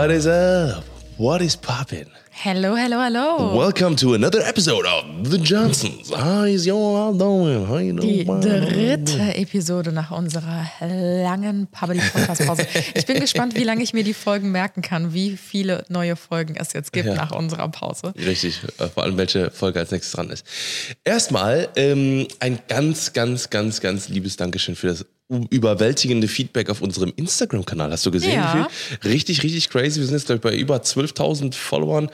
What is up? What is poppin'? Hello, hello, hello. Welcome to another episode of The Johnsons. How is you all doing? How you Die doing? dritte Episode nach unserer langen Public Podcast Pause. Ich bin gespannt, wie lange ich mir die Folgen merken kann, wie viele neue Folgen es jetzt gibt Ja. nach unserer Pause. Richtig, äh, vor allem welche Folge als nächstes dran ist. Erstmal ähm, ein ganz, ganz, ganz, ganz liebes Dankeschön für das überwältigende Feedback auf unserem Instagram-Kanal. Hast du gesehen? Ja. Wie viel? Richtig, richtig crazy. Wir sind jetzt, glaube ich, bei über 12.000 Followern.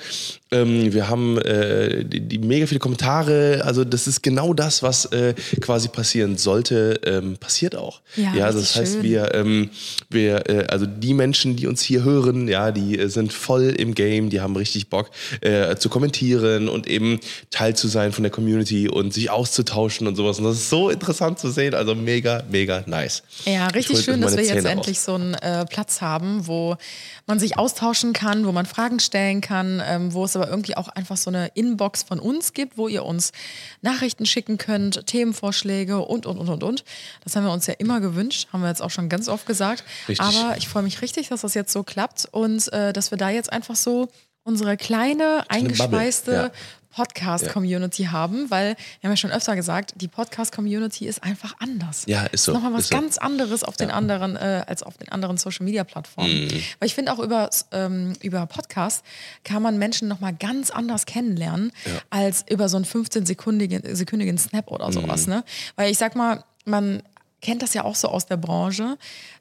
Ähm, wir haben äh, die, die mega viele Kommentare. Also das ist genau das, was äh, quasi passieren sollte, ähm, passiert auch. Ja, also das richtig heißt, schön. wir, ähm, wir äh, also die Menschen, die uns hier hören, ja, die äh, sind voll im Game, die haben richtig Bock äh, zu kommentieren und eben Teil zu sein von der Community und sich auszutauschen und sowas. Und das ist so interessant zu sehen. Also mega, mega nice. Ja, Ich richtig schön, dass wir jetzt Zähne endlich raus. so einen äh, Platz haben, wo man sich austauschen kann, wo man Fragen stellen kann, ähm, wo es aber irgendwie auch einfach so eine Inbox von uns gibt, wo ihr uns Nachrichten schicken könnt, Themenvorschläge und, und, und, und, und. Das haben wir uns ja immer gewünscht, haben wir jetzt auch schon ganz oft gesagt. Richtig. Aber ich freue mich richtig, dass das jetzt so klappt und äh, dass wir da jetzt einfach so unsere kleine, eingespeiste ja. Podcast-Community haben, weil wir haben ja schon öfter gesagt, die Podcast-Community ist einfach anders. Ja, ist so, nochmal was ist so. ganz anderes auf den anderen, äh, als auf den anderen Social-Media-Plattformen. Mhm. Weil ich finde auch über, ähm, über Podcast kann man Menschen nochmal ganz anders kennenlernen, als über so einen 15-sekündigen sekündigen Snap oder sowas. Mhm. Ne? Weil ich sag mal, man kennt das ja auch so aus der Branche,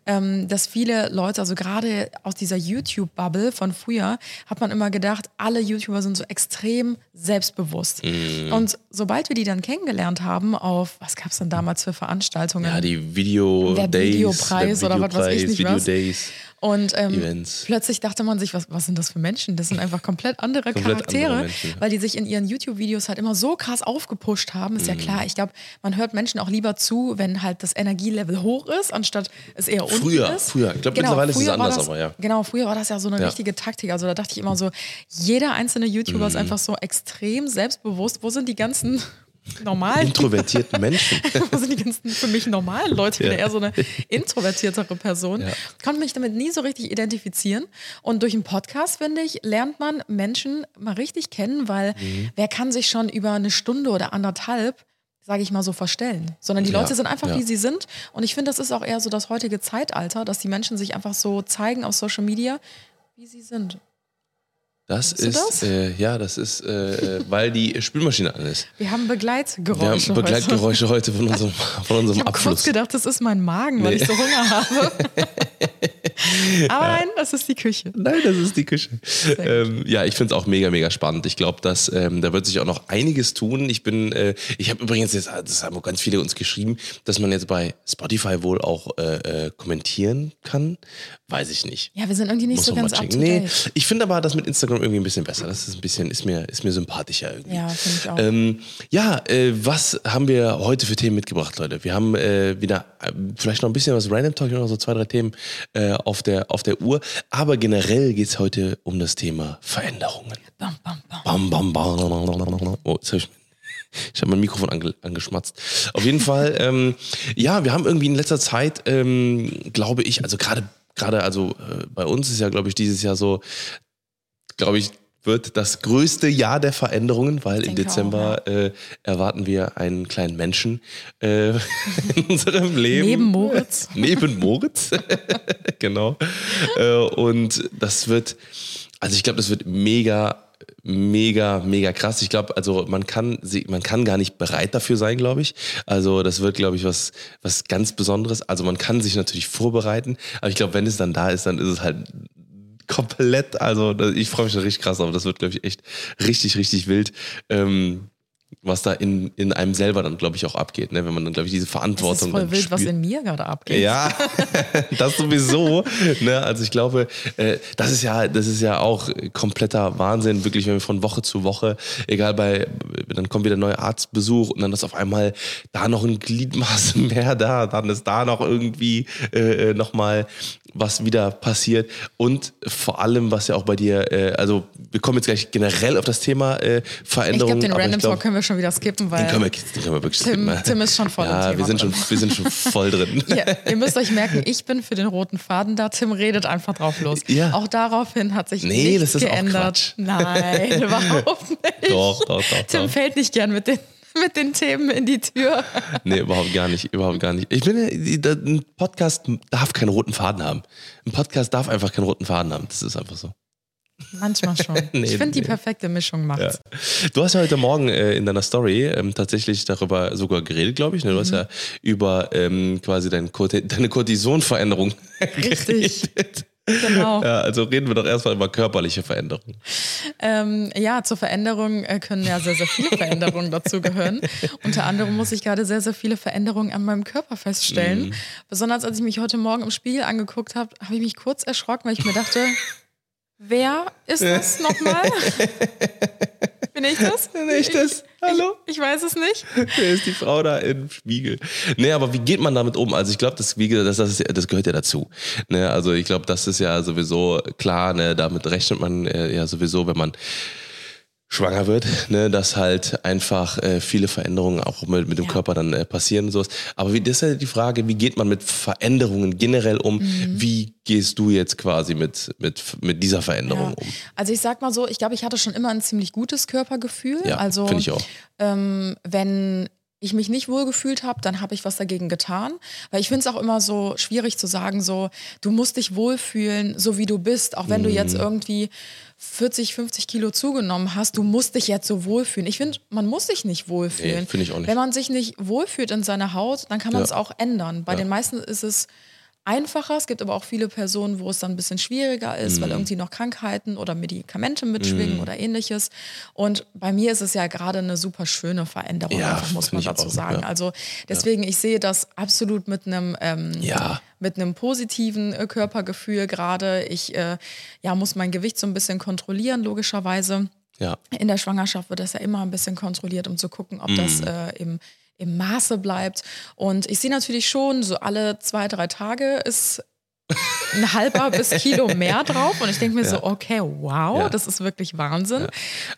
ähm, dass viele Leute, also gerade aus dieser YouTube-Bubble von früher, hat man immer gedacht, alle YouTuber sind so extrem selbstbewusst. Mhm. Und sobald wir die dann kennengelernt haben auf, was gab es denn damals für Veranstaltungen? Ja, die Video Der Days, Videopreis der oder was weiß ich nicht Video was. Days. Und ähm, plötzlich dachte man sich, was, was sind das für Menschen? Das sind einfach komplett andere Komplett Charaktere, andere Menschen, ja. weil die sich in ihren YouTube-Videos halt immer so krass aufgepusht haben. Ist ja klar, ich glaube, man hört Menschen auch lieber zu, wenn halt das Energielevel hoch ist, anstatt es eher unten Früher, ist. früher. Ich glaub, mittlerweile ist es anders, das, aber ja. Genau, früher war das ja so eine Ja. richtige Taktik. Also da dachte ich immer so, jeder einzelne YouTuber Mhm. ist einfach so extrem selbstbewusst. Wo sind die ganzen normalen Introvertierten Menschen. wo sind die ganzen für mich normalen Leute? Ich bin Ja. eher so eine introvertiertere Person. Ja. Konnte mich damit nie so richtig identifizieren. Und durch einen Podcast, finde ich, lernt man Menschen mal richtig kennen, weil Mhm. wer kann sich schon über eine Stunde oder anderthalb sage ich mal so, verstellen. Sondern die Ja, Leute sind einfach, ja. wie sie sind. Und ich finde, das ist auch eher so das heutige Zeitalter, dass die Menschen sich einfach so zeigen auf Social Media, wie sie sind. Das ist, das? Äh, ja, das ist, äh, äh, weil die Spülmaschine an ist. Wir haben Begleitgeräusche. Wir haben Begleitgeräusche heute von unserem, von unserem Ich habe kurz Abfluss. gedacht, das ist mein Magen, weil Nee. ich so Hunger habe. Aber nein, das ist die Küche. Nein, das ist die Küche. Ähm, ja, ich finde es auch mega, mega spannend. Ich glaube, dass ähm, da wird sich auch noch einiges tun. Ich bin, äh, ich habe übrigens jetzt, das haben auch ganz viele uns geschrieben, dass man jetzt bei Spotify wohl auch äh, äh, kommentieren kann. Weiß ich nicht. Ja, wir sind irgendwie nicht Muss so ganz up to Nee, date. ich finde aber das mit Instagram irgendwie ein bisschen besser. Das ist ein bisschen, ist mir, ist mir sympathischer irgendwie. Ja, finde ich auch. Ähm, ja, äh, was haben wir heute für Themen mitgebracht, Leute? Wir haben äh, wieder äh, vielleicht noch ein bisschen was Random Talk, noch so zwei, drei Themen äh, auf, der, auf der Uhr. Aber generell geht es heute um das Thema Veränderungen. Bam, bam, bam. Bam, bam, bam. Oh, jetzt hab ich, ich habe mein Mikrofon ange, angeschmatzt. Auf jeden Fall, ähm, ja, wir haben irgendwie in letzter Zeit, ähm, glaube ich, also gerade, gerade, also äh, bei uns ist ja, glaube ich, dieses Jahr so, glaube ich, wird das größte Jahr der Veränderungen, weil im Dezember äh, erwarten wir einen kleinen Menschen äh, in unserem Leben. Neben Moritz. Neben Moritz. genau. Äh, und das wird, also ich glaube, das wird mega, mega, mega krass. Ich glaube, also man kann, man kann gar nicht bereit dafür sein, glaube ich. Also das wird, glaube ich, was, was ganz Besonderes. Also man kann sich natürlich vorbereiten, aber ich glaube, wenn es dann da ist, dann ist es halt komplett, also ich freue mich schon richtig krass, aber das wird, glaube ich, echt richtig, richtig wild. Ähm, was da in, in einem selber dann, glaube ich, auch abgeht, ne? wenn man dann, glaube ich, diese Es ist Verantwortung voll wild, was spürt. in mir gerade abgeht. Ja, das sowieso. ne? Also ich glaube, äh, das ist ja, das ist ja auch kompletter Wahnsinn, wirklich, wenn wir von Woche zu Woche, egal bei, dann kommt wieder ein neuer Arztbesuch und dann ist auf einmal da noch ein Gliedmaß mehr da, dann ist da noch irgendwie äh, nochmal was wieder passiert und vor allem, was ja auch bei dir, äh, also wir kommen jetzt gleich generell auf das Thema äh, Ich Veränderung. glaube, den Random ich Talk können wir schon wieder skippen, weil den können wir, den können wir wirklich Tim, skippen. Tim ist schon voll ja, im Thema wir sind, drin. schon, wir sind schon voll drin. Ja, ihr müsst euch merken, ich bin für den roten Faden da. Tim redet einfach drauf los. Ja. Auch daraufhin hat sich Nee, nichts das ist auch geändert. Quatsch. Nein, überhaupt nicht. Doch, doch, doch, Tim doch. fällt nicht gern mit den, mit den Themen in die Tür. Nee, überhaupt gar nicht, überhaupt gar nicht. Ich bin, ja- ein Podcast darf keinen roten Faden haben. Ein Podcast darf einfach keinen roten Faden haben. Das ist einfach so. Manchmal schon. Nee, ich finde, die nee. perfekte Mischung macht's. Du hast ja heute Morgen äh, in deiner Story ähm, tatsächlich darüber sogar geredet, glaube ich. Ne? Du hast Mhm. ja über ähm, quasi dein deine Cortisonveränderung Richtig. geredet. Genau. Ja, also reden wir doch erstmal über körperliche Veränderungen. Ähm, ja, zur Veränderung äh, können ja sehr, sehr viele Veränderungen dazugehören. Unter anderem muss ich gerade sehr, sehr viele Veränderungen an meinem Körper feststellen. Mhm. Besonders als ich mich heute Morgen im Spiegel angeguckt habe, habe ich mich kurz erschrocken, weil ich mir dachte, wer ist das nochmal? Bin ich das? Bin ich das? Hallo? Ich, ich weiß es nicht. Wer ist die Frau da im Spiegel? Nee, aber wie geht man damit um? Also ich glaube, das, wie gesagt, das, das, das gehört ja dazu. Ne? Also ich glaube, das ist ja sowieso klar, ne? damit rechnet man äh, ja sowieso, wenn man schwanger wird, ne, dass halt einfach äh, viele Veränderungen auch mit, mit dem Ja. Körper dann äh, passieren und sowas. Aber wie, das ist ja die Frage, wie geht man mit Veränderungen generell um? Mhm. Wie gehst du jetzt quasi mit, mit, mit dieser Veränderung Ja. um? Also ich sag mal so, ich glaube, ich hatte schon immer ein ziemlich gutes Körpergefühl. Ja, also finde ich auch. ähm, wenn ich mich nicht wohl gefühlt habe, dann habe ich was dagegen getan. Weil ich finde es auch immer so schwierig zu sagen, so, du musst dich wohlfühlen, so wie du bist. Auch wenn du Mhm. jetzt irgendwie 40, 50 Kilo zugenommen hast, du musst dich jetzt so wohlfühlen. Ich finde, man muss sich nicht wohlfühlen. Nee, finde ich auch nicht. Wenn man sich nicht wohlfühlt in seiner Haut, dann kann man Ja. es auch ändern. Bei Ja. den meisten ist es einfacher. Es gibt aber auch viele Personen, wo es dann ein bisschen schwieriger ist, Mhm. weil irgendwie noch Krankheiten oder Medikamente mitschwingen oder ähnliches. Und bei mir ist es ja gerade eine super schöne Veränderung, Ja, einfach, muss man dazu auch, sagen. ja. Also deswegen, ich sehe das absolut mit einem ähm, Ja. mit einem positiven äh, Körpergefühl gerade. Ich äh, ja, muss mein Gewicht so ein bisschen kontrollieren, logischerweise. Ja. In der Schwangerschaft wird das ja immer ein bisschen kontrolliert, um zu gucken, ob das Mhm. äh, im, im Maße bleibt. Und ich sehe natürlich schon, so alle zwei, drei Tage ist ein halber bis Kilo mehr drauf. Und ich denke mir so, okay, wow, Ja. das ist wirklich Wahnsinn.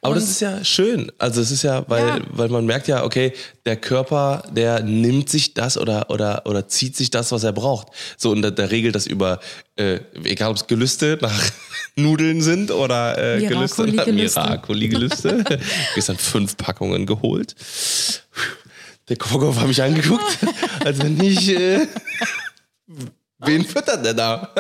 Aber Und- das ist ja schön. Also es ist ja, weil, Ja. weil man merkt ja, okay, der Körper, der nimmt sich das oder, oder, oder zieht sich das, was er braucht. So, und der, der regelt das über, äh, egal ob es Gelüste nach Nudeln sind oder äh, Gelüste. Miracoli-Gelüste. Gestern fünf Packungen geholt. Der Kokov hat mich angeguckt, als wenn ich, äh, wen füttert der da?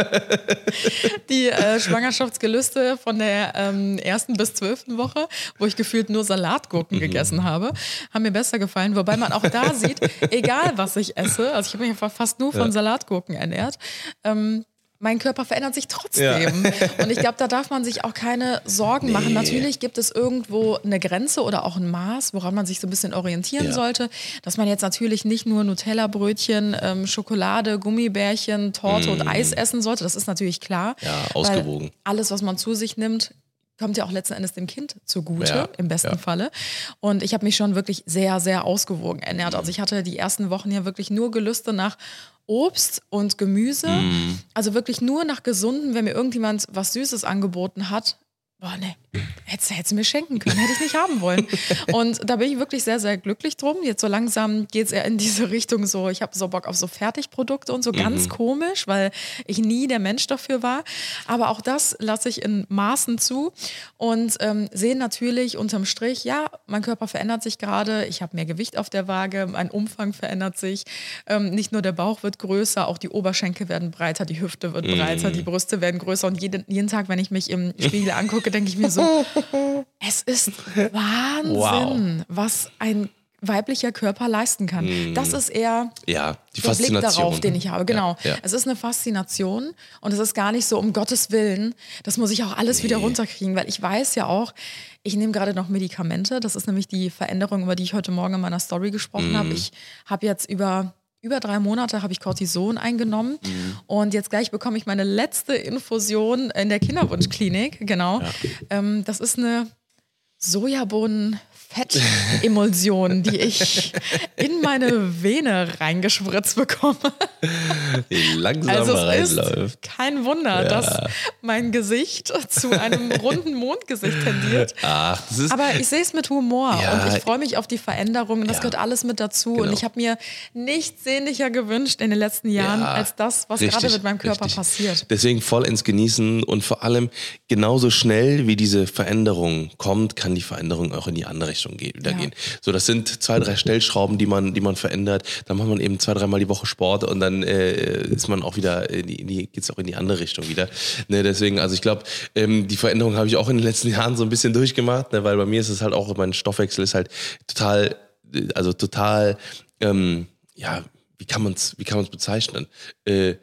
die äh, Schwangerschaftsgelüste von der ähm, ersten bis zwölften Woche, wo ich gefühlt nur Salatgurken gegessen habe, haben mir besser gefallen. Wobei man auch da sieht, egal was ich esse, also ich habe mich einfach fast nur von Salatgurken ernährt, ähm, mein Körper verändert sich trotzdem. Und ich glaube, da darf man sich auch keine Sorgen machen. Natürlich gibt es irgendwo eine Grenze oder auch ein Maß, woran man sich so ein bisschen orientieren Ja. sollte. Dass man jetzt natürlich nicht nur Nutella-Brötchen, ähm, Schokolade, Gummibärchen, Torte und Eis essen sollte. Das ist natürlich klar. Mm. Ja, ausgewogen. Alles, was man zu sich nimmt, kommt ja auch letzten Endes dem Kind zugute, Ja, im besten ja. Falle. Und ich habe mich schon wirklich sehr, sehr ausgewogen ernährt. Also ich hatte die ersten Wochen ja wirklich nur Gelüste nach Obst und Gemüse. Mm. Also wirklich nur nach Gesunden, wenn mir irgendjemand was Süßes angeboten hat. Boah, nee, hättest, du mir schenken können, hätte ich nicht haben wollen. Und da bin ich wirklich sehr, sehr glücklich drum. Jetzt so langsam geht es eher in diese Richtung so, ich habe so Bock auf so Fertigprodukte und so, ganz komisch, weil ich nie der Mensch dafür war. Aber auch das lasse ich in Maßen zu und ähm, sehe natürlich unterm Strich, ja, mein Körper verändert sich gerade, ich habe mehr Gewicht auf der Waage, mein Umfang verändert sich. Ähm, nicht nur der Bauch wird größer, auch die Oberschenkel werden breiter, die Hüfte wird breiter, die Brüste werden größer und jeden, jeden Tag, wenn ich mich im Spiegel angucke, denke ich mir so, es ist Wahnsinn, was ein weiblicher Körper leisten kann. Das ist eher Ja, die der Blick darauf, den ich habe. Genau. Ja, ja. Es ist eine Faszination und es ist gar nicht so, um Gottes Willen, das muss ich auch alles wieder runterkriegen, weil ich weiß ja auch, ich nehme gerade noch Medikamente. Das ist nämlich die Veränderung, über die ich heute Morgen in meiner Story gesprochen Mhm. habe. Ich habe jetzt über über drei Monate habe ich Cortison eingenommen Mhm. und jetzt gleich bekomme ich meine letzte Infusion in der Kinderwunschklinik. Genau. Ähm, das ist eine Fettemulsion, die ich in meine Vene reingespritzt bekomme. Die langsam Also es ist reinläuft. kein Wunder, dass mein Gesicht zu einem runden Mondgesicht tendiert. Ach, das ist. Aber ich sehe es mit Humor Ja. und ich freue mich auf die Veränderungen. Das Ja. gehört alles mit dazu. Und Genau. ich habe mir nichts sehnlicher gewünscht in den letzten Jahren Ja, als das, was richtig, gerade mit meinem Körper richtig. passiert. Deswegen voll ins Genießen und vor allem genauso schnell wie diese Veränderung kommt, kann die Veränderung auch in die andere Richtung gehen, wieder Ja. gehen. So, das sind zwei, drei Stellschrauben, die man, die man verändert. Dann macht man eben zwei, dreimal die Woche Sport und dann äh, ist man auch wieder, in die, in die, auch in die andere Richtung wieder. Ne, deswegen, also ich glaube, ähm, die Veränderung habe ich auch in den letzten Jahren so ein bisschen durchgemacht, ne, weil bei mir ist es halt auch, mein Stoffwechsel ist halt total, also total, ähm, ja, wie kann man es, wie kann man es bezeichnen? Äh,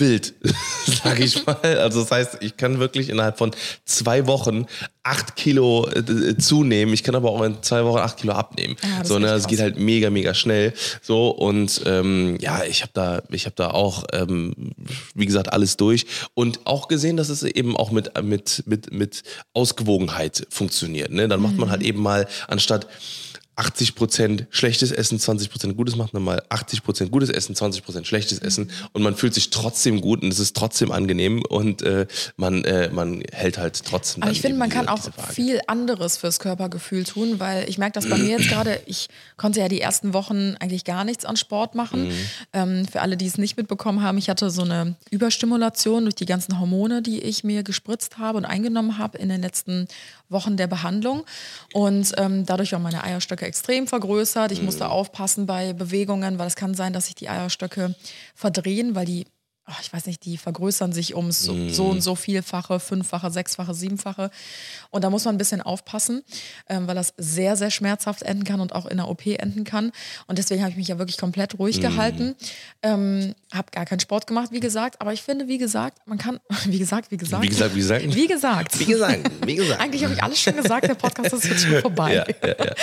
wild, sage ich mal. Also das heißt, ich kann wirklich innerhalb von zwei Wochen acht Kilo äh, zunehmen. Ich kann aber auch in zwei Wochen acht Kilo abnehmen. Ja, das so, ne, es geht halt mega, mega schnell. So und ähm, ja, ich habe da, ich habe da auch, ähm, wie gesagt, alles durch und auch gesehen, dass es eben auch mit mit mit mit Ausgewogenheit funktioniert. Ne? Dann macht man Mhm. halt eben mal anstatt 80% schlechtes Essen, 20% gutes machen, dann mal 80% gutes Essen, 20% schlechtes Mhm. Essen und man fühlt sich trotzdem gut und es ist trotzdem angenehm und äh, man, äh, man hält halt trotzdem. Aber ich finde, man kann auch viel anderes fürs Körpergefühl tun, weil ich merke das bei mir jetzt gerade. Ich konnte ja die ersten Wochen eigentlich gar nichts an Sport machen. Mhm. Ähm, für alle, die es nicht mitbekommen haben, ich hatte so eine Überstimulation durch die ganzen Hormone, die ich mir gespritzt habe und eingenommen habe in den letzten Wochen der Behandlung. Und ähm, dadurch waren meine Eierstöcke extrem vergrößert. Ich musste aufpassen bei Bewegungen, weil es kann sein, dass sich die Eierstöcke verdrehen, weil die ach, ich weiß nicht, die vergrößern sich um so, so und so vielfache, fünffache, sechsfache, siebenfache. Und da muss man ein bisschen aufpassen, ähm, weil das sehr, sehr schmerzhaft enden kann und auch in der OP enden kann. Und deswegen habe ich mich ja wirklich komplett ruhig gehalten. Ähm, habe gar keinen Sport gemacht, wie gesagt. Aber ich finde, wie gesagt, man kann, wie gesagt, wie gesagt. Wie gesagt, wie gesagt. Wie gesagt. Wie gesagt, wie gesagt. Eigentlich habe ich alles schon gesagt, der Podcast ist jetzt schon vorbei. Ja, ja, ja.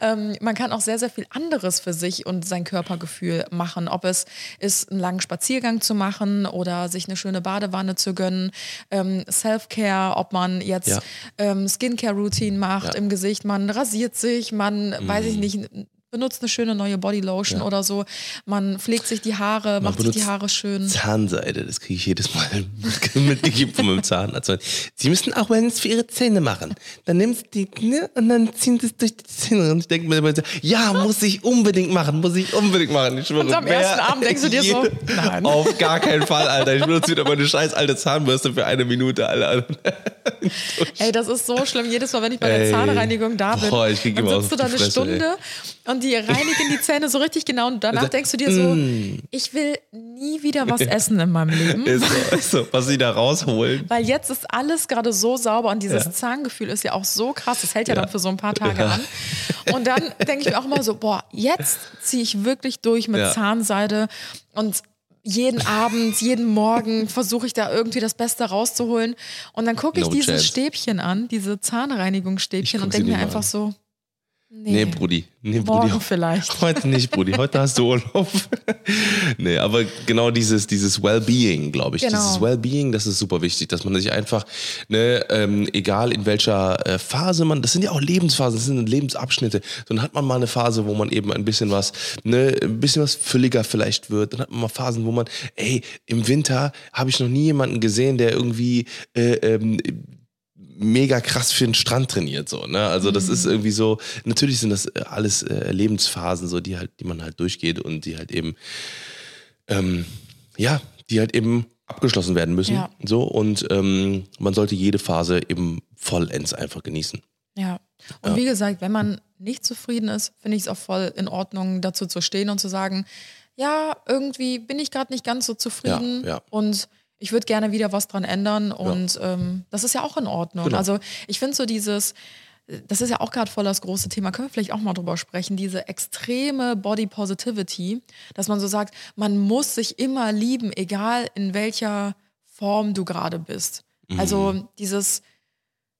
Ähm, man kann auch sehr, sehr viel anderes für sich und sein Körpergefühl machen. Ob es ist, einen langen Spaziergang zu machen oder sich eine schöne Badewanne zu gönnen, ähm, Self-Care, ob man jetzt Ja. ähm, Skincare-Routine macht Ja. Mhm. im Gesicht, man rasiert sich, man, weiß ich nicht, benutzt eine schöne neue Bodylotion oder so, man pflegt sich die Haare, macht sich die Haare schön. Zahnseide, das kriege ich jedes Mal mitgegeben von meinem Zahnarzt. Sie müssen auch Wellness für Ihre Zähne machen. Dann nimmst du die ne, und dann ziehen Sie es durch die Zähne. Und ich denke mir immer, so, ja, muss ich unbedingt machen, muss ich unbedingt machen. Ich schwöre, Und am ersten Abend denkst du dir so, nein. Auf gar keinen Fall, Alter. Ich benutze wieder meine scheiß alte Zahnbürste für eine Minute, Alter. Ey, das ist so schlimm. Jedes Mal, wenn ich bei der Ey. Zahnreinigung da bin, Boah, dann sitzt du da eine Fresse, Stunde und die reinigen die Zähne so richtig genau und danach denkst du dir so, ich will nie wieder was essen in meinem Leben. Ist so, ist so, was sie da rausholen. Weil jetzt ist alles gerade so sauber und dieses Zahngefühl ist ja auch so krass. Das hält ja, dann für so ein paar Tage an. Und dann denke ich mir auch immer so, boah, jetzt ziehe ich wirklich durch mit Ja. Zahnseide und jeden Abend, jeden Morgen versuche ich da irgendwie das Beste rauszuholen. Und dann gucke ich No dieses chance. Stäbchen an, diese Zahnreinigungsstäbchen und denke mir mal einfach so, Nee, nee, Brudi. Nee, morgen Brudi. vielleicht. Heute nicht, Brudi. Heute hast du Urlaub. nee, aber genau dieses, dieses Well-Being, glaube ich. Genau. Dieses Well-Being, das ist super wichtig, dass man sich einfach, ne, ähm, egal in welcher äh, Phase man, das sind ja auch Lebensphasen, das sind Lebensabschnitte. Dann hat man mal eine Phase, wo man eben ein bisschen was, ne, ein bisschen was fülliger vielleicht wird. Dann hat man mal Phasen, wo man, ey, im Winter habe ich noch nie jemanden gesehen, der irgendwie äh, ähm, mega krass für den Strand trainiert so ne also das ist irgendwie so natürlich sind das alles äh, Lebensphasen so die halt die man halt durchgeht und die halt eben ähm, ja die halt eben abgeschlossen werden müssen Ja. so und ähm, man sollte jede Phase eben vollends einfach genießen Ja. Und wie gesagt, wenn man nicht zufrieden ist, finde ich es auch voll in Ordnung, dazu zu stehen und zu sagen, ja, irgendwie bin ich gerade nicht ganz so zufrieden Ja, ja. und ich würde gerne wieder was dran ändern und ähm, das ist ja auch in Ordnung. Genau. Also ich finde so dieses, das ist ja auch gerade voll das große Thema, können wir vielleicht auch mal drüber sprechen, diese extreme Body Positivity, dass man so sagt, man muss sich immer lieben, egal in welcher Form du gerade bist. Mhm. Also dieses,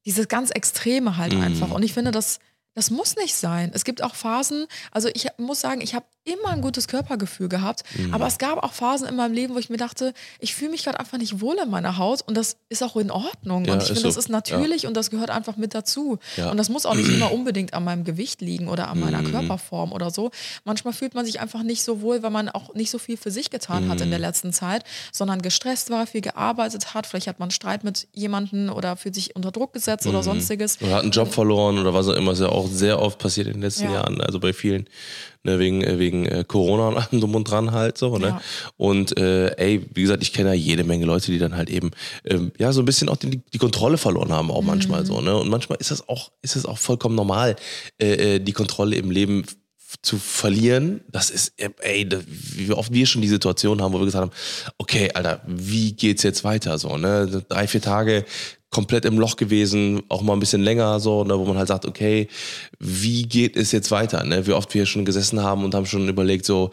dieses ganz Extreme halt Mhm. einfach. Und ich finde, das, das muss nicht sein. Es gibt auch Phasen, also ich muss sagen, ich habe immer ein gutes Körpergefühl gehabt. Mhm. Aber es gab auch Phasen in meinem Leben, wo ich mir dachte, ich fühle mich gerade einfach nicht wohl in meiner Haut und das ist auch in Ordnung. Ja, und ich finde, so. das ist natürlich und das gehört einfach mit dazu. Ja. Und das muss auch nicht immer unbedingt an meinem Gewicht liegen oder an meiner Mhm. Körperform oder so. Manchmal fühlt man sich einfach nicht so wohl, weil man auch nicht so viel für sich getan hat in Mhm. der letzten Zeit, sondern gestresst war, viel gearbeitet hat. Vielleicht hat man Streit mit jemandem oder fühlt sich unter Druck gesetzt Mhm. oder sonstiges. Oder hat einen Job verloren oder was auch immer. Ist ja auch sehr oft passiert in den letzten Ja. Jahren. Also bei vielen, ne, wegen, äh, wegen äh, Corona und allem drum und dran halt so. Ne? Ja. Und äh, ey, wie gesagt, ich kenne ja jede Menge Leute, die dann halt eben ähm, ja so ein bisschen auch die, die Kontrolle verloren haben, auch manchmal so. Ne? Und manchmal ist das auch, ist es auch vollkommen normal, äh, äh, die Kontrolle im Leben zu verlieren, das ist, ey, da- wie oft wir schon die Situation haben, wo wir gesagt haben, okay, Alter, wie geht's jetzt weiter? So, ne? Drei, vier Tage komplett im Loch gewesen, auch mal ein bisschen länger so, ne, wo man halt sagt, okay, wie geht es jetzt weiter? Ne? Wie oft wir schon gesessen haben und haben schon überlegt, so,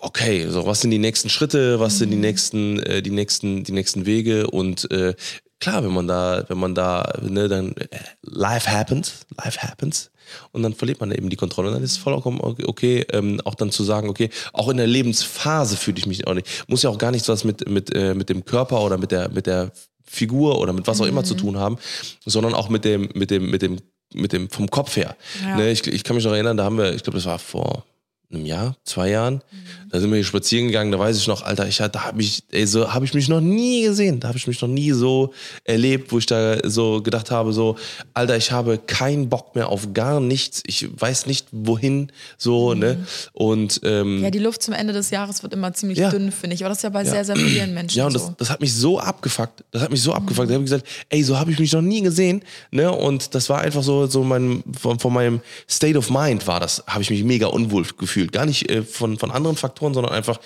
okay, so was sind die nächsten Schritte, was sind die nächsten, äh, die nächsten, die nächsten Wege und äh, klar, wenn man da, wenn man da, ne, dann äh, life happens, life happens und dann verliert man eben die Kontrolle und dann ist es vollkommen okay, okay ähm, auch dann zu sagen, okay, auch in der Lebensphase fühle ich mich auch nicht, muss ja auch gar nichts was mit mit äh, mit dem Körper oder mit der mit der Figur oder mit was auch immer zu tun haben, sondern auch mit dem mit dem mit dem mit dem vom Kopf her. Ja. Ne, ich, ich kann mich noch erinnern, da haben wir, ich glaube, das war vor einem Jahr, zwei Jahren, da sind wir hier spazieren gegangen, da weiß ich noch, Alter, ich da habe ich, ey, so habe ich mich noch nie gesehen, da habe ich mich noch nie so erlebt, wo ich da so gedacht habe, so, Alter, ich habe keinen Bock mehr auf gar nichts, ich weiß nicht wohin, so, ne, und ähm, Ja, die Luft zum Ende des Jahres wird immer ziemlich Ja. dünn, finde ich. Aber das ist ja bei sehr, sehr vielen Menschen ja, und das, so. das hat mich so abgefuckt. Das hat mich so abgefuckt. Da habe ich gesagt, ey, so habe ich mich noch nie gesehen. Ne? Und das war einfach so, so mein, von, von meinem State of Mind war das, habe ich mich mega unwohl gefühlt. Gar nicht äh, von, von anderen Faktoren, sondern einfach,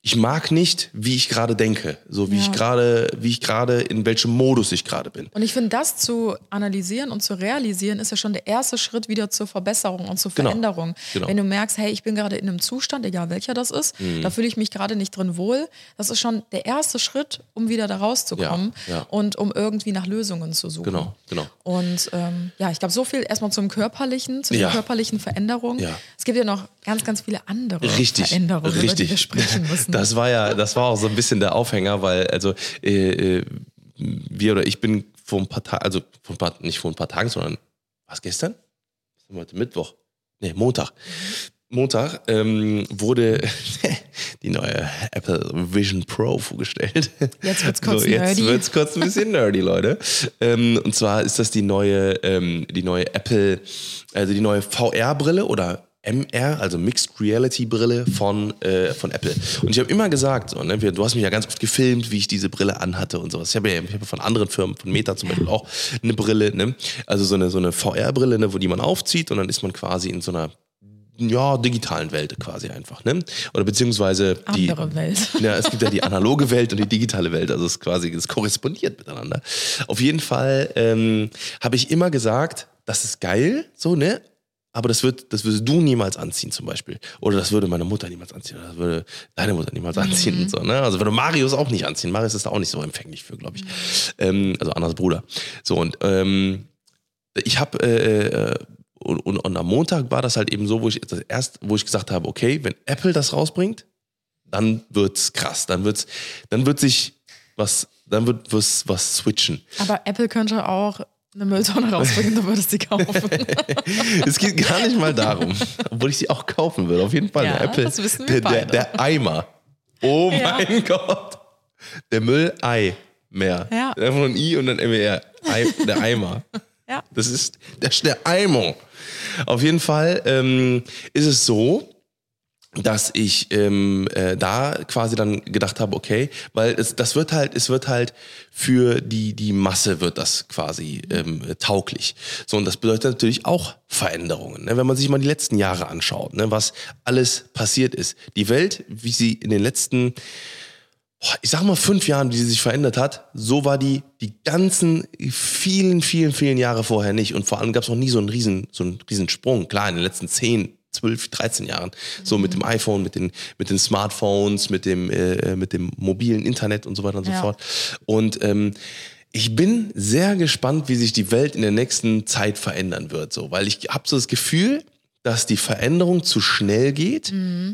ich mag nicht, wie ich gerade denke. So wie Ja. ich gerade, wie ich gerade, in welchem Modus ich gerade bin. Und ich finde, das zu analysieren und zu realisieren, ist ja schon der erste Schritt wieder zur Verbesserung und zur Genau. Veränderung. Genau. Wenn du merkst, hey, ich bin gerade in einem Zustand, egal welcher das ist, Mhm. da fühle ich mich gerade nicht drin wohl, das ist schon der erste Schritt, um wieder da rauszukommen Ja, ja. und um irgendwie nach Lösungen zu suchen. Genau, genau. Und ähm, ja, ich glaube, so viel erstmal zum körperlichen, zu den körperlichen Veränderungen. Es gibt ja noch ganz, ganz viele andere Richtig, Veränderungen, über die richtig. wir sprechen müssen. Das war ja, das war auch so ein bisschen der Aufhänger, weil also äh, äh, wir oder ich bin vor ein paar Tagen, also vor ein paar, nicht vor ein paar Tagen, sondern was gestern? Was heute Mittwoch? Nee, Montag. Montag ähm, wurde die neue Apple Vision Pro vorgestellt. Jetzt wird's kurz so, Jetzt nerdy. wird's kurz ein bisschen nerdy, Leute. Ähm, und zwar ist das die neue, ähm, die neue Apple, also die neue VR-Brille oder MR, also Mixed Reality Brille von, äh, von Apple. Und ich habe immer gesagt, so, ne, du hast mich ja ganz oft gefilmt, wie ich diese Brille anhatte und sowas. Ich habe ja ich habe von anderen Firmen, von Meta zum Beispiel auch eine Brille, ne? also so eine, so eine VR-Brille, ne, wo die man aufzieht und dann ist man quasi in so einer ja, digitalen Welt quasi einfach, ne? Oder beziehungsweise die Andere Welt. Ja, es gibt ja die analoge Welt und die digitale Welt, also es ist quasi, es korrespondiert miteinander. Auf jeden Fall ähm, habe ich immer gesagt, das ist geil, so, ne? Aber das wird, das würdest du niemals anziehen, zum Beispiel. Oder das würde meine Mutter niemals anziehen. Oder das würde deine Mutter niemals anziehen. Und so, ne? Also würde Marius auch nicht anziehen. Marius ist da auch nicht so empfänglich für, glaube ich. Ähm, also Annas Bruder. So, und ähm, ich habe äh, äh, und, und, und am Montag war das halt eben so, wo ich das erst, wo ich gesagt habe, okay, wenn Apple das rausbringt, dann wird's krass, dann wird's, dann wird sich was, dann wird was, was switchen. Aber Apple könnte auch eine Mülltonne rausbringen, du würdest sie kaufen. es geht gar nicht mal darum, obwohl ich sie auch kaufen würde. Auf jeden Fall Ja, eine Apple, das wissen wir der, der, beide. der Eimer. Oh Ja. mein Gott, der Müllei mehr. Ja. Einfach ein I und dann MER. Der Eimer. ja. Das ist, ist der Eimer. Auf jeden Fall ähm, ist es so, dass ich ähm, äh, da quasi dann gedacht habe, okay, weil es, das wird halt, es wird halt für die die Masse wird das quasi ähm, tauglich. So und das bedeutet natürlich auch Veränderungen. Ne? Wenn man sich mal die letzten Jahre anschaut, ne? was alles passiert ist, die Welt, wie sie in den letzten ich sag mal fünf Jahren, wie sie sich verändert hat, so war die die ganzen vielen, vielen, vielen Jahre vorher nicht. Und vor allem gab es noch nie so einen riesen, so einen riesen Sprung. Klar, in den letzten zehn, zwölf, 13 Jahren, so mit dem iPhone, mit den, mit den Smartphones, mit dem, äh, mit dem mobilen Internet und so weiter und so Ja. fort. Und ähm, ich bin sehr gespannt, wie sich die Welt in der nächsten Zeit verändern wird, so, weil ich habe so das Gefühl, dass die Veränderung zu schnell geht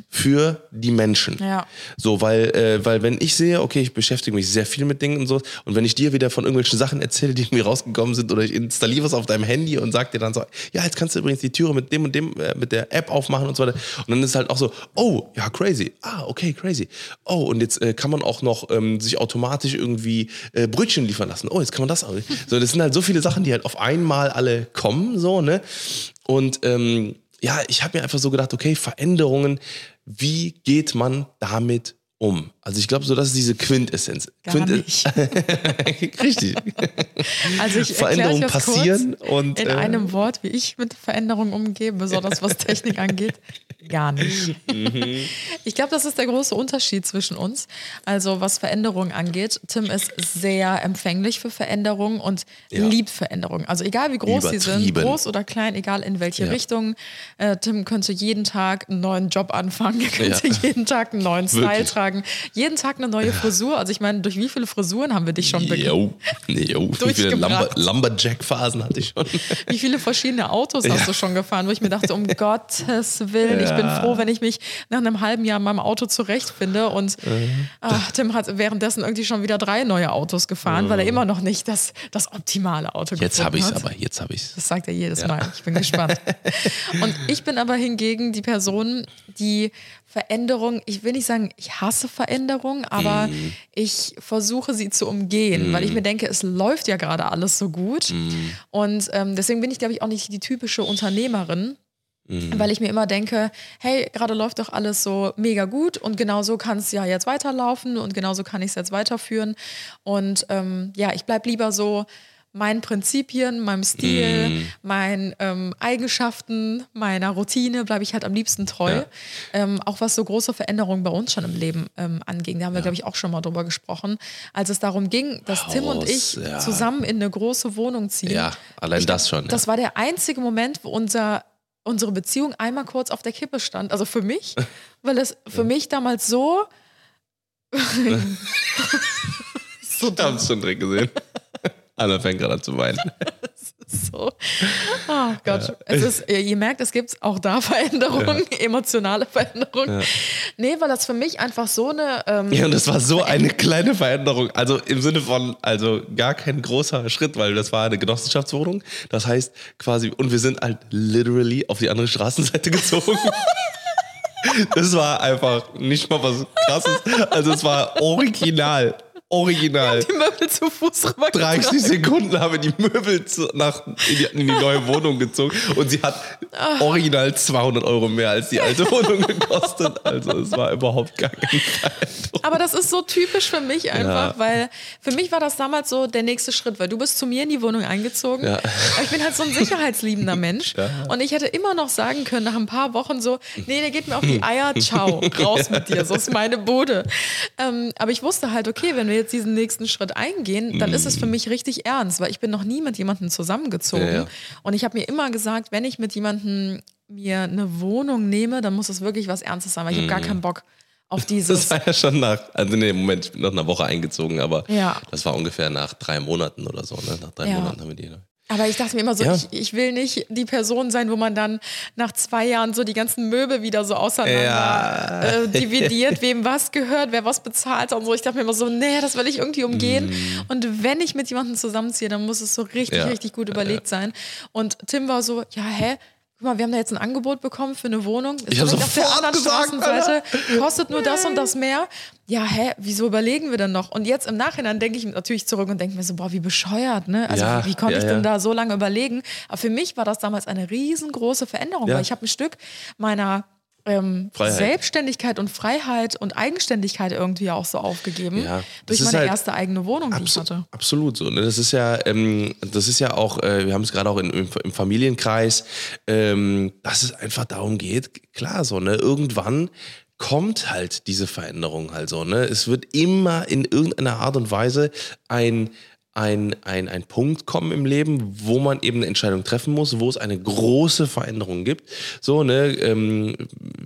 für die Menschen. Mhm. Ja. So, weil, äh, weil wenn ich sehe, okay, ich beschäftige mich sehr viel mit Dingen und so, und wenn ich dir wieder von irgendwelchen Sachen erzähle, die irgendwie rausgekommen sind, oder ich installiere was auf deinem Handy und sag dir dann so, ja, jetzt kannst du übrigens die Türe mit dem und dem, äh, mit der App aufmachen und so weiter. Und dann ist es halt auch so, oh, ja, crazy. Ah, okay, crazy. Oh, und jetzt äh, kann man auch noch ähm, sich automatisch irgendwie äh, Brötchen liefern lassen. Oh, jetzt kann man das auch. So, das sind halt so viele Sachen, die halt auf einmal alle kommen, so, ne? Und ähm, ja, ich habe mir einfach so gedacht, okay, Veränderungen, wie geht man damit um? Also ich glaube so, das ist diese Quintessenz. Gar Quinte- nicht. Richtig. Also ich Veränderungen passieren kurz und, in äh, einem Wort, wie ich mit Veränderungen umgehe, besonders was Technik angeht, gar nicht. Mhm. Ich glaube, das ist der große Unterschied zwischen uns. Also was Veränderungen angeht, Tim ist sehr empfänglich für Veränderungen und Ja. liebt Veränderungen. Also egal wie groß sie sind, groß oder klein, egal in welche Ja. Richtung. Äh, Tim könnte jeden Tag einen neuen Job anfangen, könnte Ja. jeden Tag einen neuen Style Wirklich. tragen, jeden Tag eine neue Frisur. Also ich meine, durch wie viele Frisuren haben wir dich schon bekommen? Jo, jo. Wie viele. Lumber Lumberjack-Phasen hatte ich schon? Wie viele verschiedene Autos hast du schon gefahren, wo ich mir dachte, um Gottes Willen, ich bin froh, wenn ich mich nach einem halben Jahr in meinem Auto zurechtfinde. Und Mhm. ach, Tim hat währenddessen irgendwie schon wieder drei neue Autos gefahren, weil er immer noch nicht das, das optimale Auto Mhm. Jetzt gefunden habe ich es hat. aber, jetzt habe ich es. Das sagt er jedes Mal. Ich bin gespannt. Und ich bin aber hingegen die Person, die Veränderung, ich will nicht sagen, ich hasse Veränderung, aber Mhm. ich versuche sie zu umgehen, weil ich mir denke, es läuft ja gerade alles so gut. Mhm. Und ähm, deswegen bin ich, glaube ich, auch nicht die typische Unternehmerin. Mhm. Weil ich mir immer denke, hey, gerade läuft doch alles so mega gut und genau so kann es ja jetzt weiterlaufen und genauso kann ich es jetzt weiterführen. Und ähm, ja, ich bleibe lieber so meinen Prinzipien, meinem Stil, Mhm. meinen ähm, Eigenschaften, meiner Routine bleibe ich halt am liebsten treu. Ja. Ähm, auch was so große Veränderungen bei uns schon im Leben ähm, anging. Da haben wir, glaube ich, auch schon mal drüber gesprochen. Als es darum ging, dass Tim und Haus, ich ja. zusammen in eine große Wohnung ziehen. Ja, allein Ich das schon. Das war der einzige Moment, wo unser, unsere Beziehung einmal kurz auf der Kippe stand. Also für mich, weil es für mich damals so. so Ich habe es schon direkt gesehen. Anna fängt gerade an zu weinen. so. Oh Gott. Es ist, ihr merkt, es gibt auch da Veränderungen, emotionale Veränderungen. Nee, weil das für mich einfach so eine. Ähm, Ja, und das war so eine kleine Veränderung. Also im Sinne von, also gar kein großer Schritt, weil das war eine Genossenschaftswohnung. Das heißt quasi, und wir sind halt literally auf die andere Straßenseite gezogen. Das war einfach nicht mal was krasses. Also es war original. Original. die Möbel zu Fuß rüber 30 Sekunden haben die Möbel zu, nach, in, die, in die neue Wohnung gezogen und sie hat original 200 Euro mehr als die alte Wohnung gekostet. Also es war überhaupt gar kein Veränderung. Aber das ist so typisch für mich einfach, Ja. weil für mich war das damals so der nächste Schritt, weil du bist zu mir in die Wohnung eingezogen. Ja. Aber Ich bin halt so ein sicherheitsliebender Mensch. Und ich hätte immer noch sagen können, nach ein paar Wochen so, nee, der geht mir auf die Eier, ciao, raus mit dir, so ist meine Bude. Ähm, aber ich wusste halt, okay, wenn wir jetzt diesen nächsten Schritt eingehen, dann ist es für mich richtig ernst, weil ich bin noch nie mit jemandem zusammengezogen. Ja, ja. Und ich habe mir immer gesagt, wenn ich mit jemandem mir eine Wohnung nehme, dann muss es wirklich was Ernstes sein, weil ich habe gar keinen Bock auf dieses. Das war ja schon nach, also nee, Moment, ich bin nach einer Woche eingezogen, aber Ja. das war ungefähr nach drei Monaten oder so, ne? Nach drei. Monaten haben wir die. Aber ich dachte mir immer so, Ja. ich, ich will nicht die Person sein, wo man dann nach zwei Jahren so die ganzen Möbel wieder so auseinander Ja. äh, dividiert, wem was gehört, wer was bezahlt und so. Ich dachte mir immer so, nee, das will ich irgendwie umgehen. Und wenn ich mit jemandem zusammenziehe, dann muss es so richtig, Mm. Ja. richtig gut überlegt sein. Und Tim war so, ja, hä? Guck mal, wir haben da jetzt ein Angebot bekommen für eine Wohnung. Ist Ich hab direkt auf der anderen gesagt, Straßenseite, kostet nur das und das mehr. Ja, hä, wieso überlegen wir denn noch? Und jetzt im Nachhinein denke ich natürlich zurück und denke mir so, boah, wie bescheuert, ne? Also Ja, wie, konnte ja, ich denn ja. da so lange überlegen? Aber für mich war das damals eine riesengroße Veränderung, weil ich habe ein Stück meiner ähm. Selbstständigkeit und Freiheit und Eigenständigkeit irgendwie auch so aufgegeben Ja, durch meine halt erste eigene Wohnung, die ich hatte. Absolut so. Ne? Das ist ja, ähm, das ist ja auch, äh, wir haben es gerade auch in, im, im Familienkreis, ähm, dass es einfach darum geht, klar so, ne, irgendwann kommt halt diese Veränderung halt so, ne? Es wird immer in irgendeiner Art und Weise ein ein, ein, ein Punkt kommen im Leben, wo man eben eine Entscheidung treffen muss, wo es eine große Veränderung gibt. So, ne, ähm,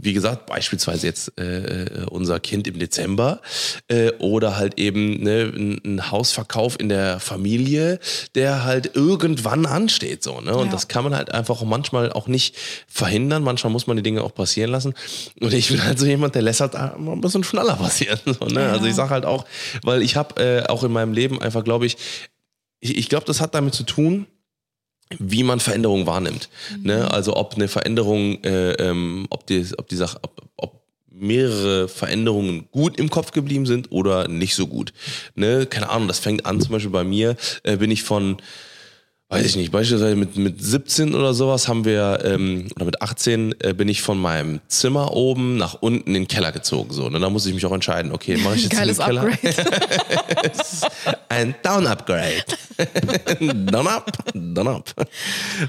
wie gesagt, beispielsweise jetzt äh, äh unser Kind im Dezember äh, oder halt eben ne, ein, Hausverkauf in der Familie, der halt irgendwann ansteht. So, ne? Und ja. das kann man halt einfach manchmal auch nicht verhindern. Manchmal muss man die Dinge auch passieren lassen. Und ich bin halt so jemand, der lässt halt ein bisschen schneller passieren. So, ne? Ja. Also ich sage halt auch, weil ich habe äh, auch in meinem Leben einfach, glaube ich, ich, ich glaube, das hat damit zu tun, wie man Veränderungen wahrnimmt. Mhm. Ne? Also ob eine Veränderung, äh, ähm, ob die, ob die Sache, ob, ob mehrere Veränderungen gut im Kopf geblieben sind oder nicht so gut. Ne? Keine Ahnung, das fängt an, zum Beispiel bei mir, äh, bin ich von weiß ich nicht, beispielsweise mit, mit 17 oder sowas haben wir, ähm, oder mit 18 äh, bin ich von meinem Zimmer oben nach unten in den Keller gezogen. So. Und ne? da muss ich mich auch entscheiden, okay, mache ich jetzt Geiles in den Keller? Upgrade. ein Down-Upgrade. down up, down up.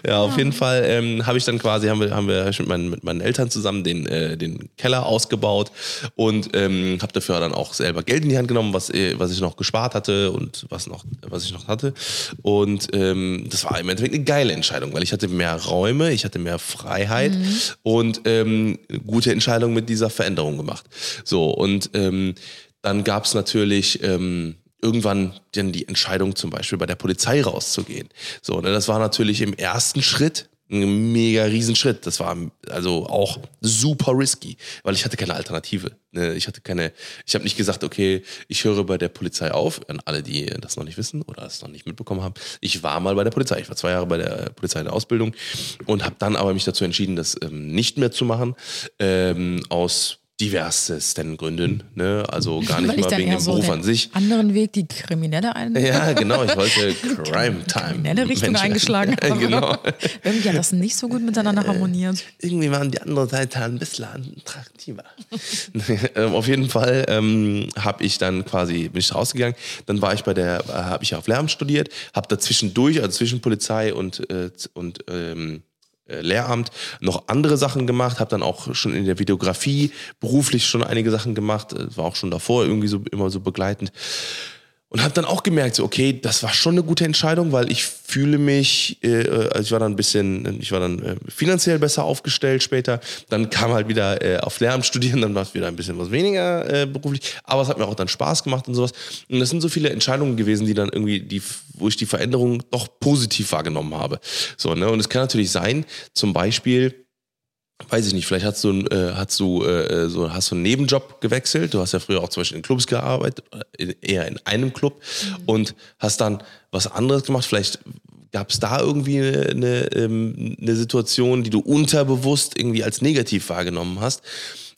Ja, auf jeden Fall ähm, habe ich dann quasi, haben wir, haben wir mit, meinen, mit meinen Eltern zusammen den, äh, den Keller ausgebaut und ähm, habe dafür dann auch selber Geld in die Hand genommen, was, äh, was ich noch gespart hatte und was, noch, was ich noch hatte. Und ähm, das war im Endeffekt eine geile Entscheidung, weil ich hatte mehr Räume, ich hatte mehr Freiheit mhm. und ähm, gute Entscheidungen mit dieser Veränderung gemacht. So, und ähm, dann gab es natürlich ähm, irgendwann dann die Entscheidung, zum Beispiel bei der Polizei rauszugehen. So, ne, das war natürlich im ersten Schritt ein mega Riesenschritt. Das war also auch super risky, weil ich hatte keine Alternative. Ne? Ich hatte keine, ich habe nicht gesagt, okay, ich höre bei der Polizei auf. An alle, die das noch nicht wissen oder es noch nicht mitbekommen haben. Ich war mal bei der Polizei. Ich war zwei Jahre bei der Polizei in der Ausbildung und habe dann aber mich dazu entschieden, das ähm, nicht mehr zu machen. Ähm, aus diversesten Gründen, ne? also gar nicht mal wegen dem so Beruf an sich. Anderen Weg, die Kriminelle ein. Ja, genau, ich wollte Crime Time. Kriminelle Richtung Menschen. eingeschlagen haben. genau. Irgendwie hat das nicht so gut miteinander harmoniert. Irgendwie waren die andere Seite ein bisschen attraktiver. Ähm, auf jeden Fall ähm, habe ich dann quasi, bin ich rausgegangen, dann war ich bei der, äh, habe ich auf Lärm studiert, habe dazwischendurch, also zwischen Polizei und, äh, und ähm, äh, Lehramt noch andere Sachen gemacht, habe dann auch schon in der Videografie beruflich schon einige Sachen gemacht, äh, war auch schon davor irgendwie so immer so begleitend und habe dann auch gemerkt, so okay, das war schon eine gute Entscheidung, weil ich fühle mich, äh, also ich war dann ein bisschen, ich war dann äh, finanziell besser aufgestellt später. Dann kam halt wieder äh, auf Lehramt studieren, dann war es wieder ein bisschen was weniger äh, beruflich, aber es hat mir auch dann Spaß gemacht und sowas. Und das sind so viele Entscheidungen gewesen, die dann irgendwie, die, wo ich die Veränderung doch positiv wahrgenommen habe. So ne, und es kann natürlich sein, zum Beispiel weiß ich nicht, vielleicht hast du, äh, hast du äh, so hast du einen Nebenjob gewechselt. Du hast ja früher auch zum Beispiel in Clubs gearbeitet, äh, eher in einem Club mhm. und hast dann was anderes gemacht. Vielleicht gab es da irgendwie eine, eine, ähm, eine Situation, die du unterbewusst irgendwie als negativ wahrgenommen hast.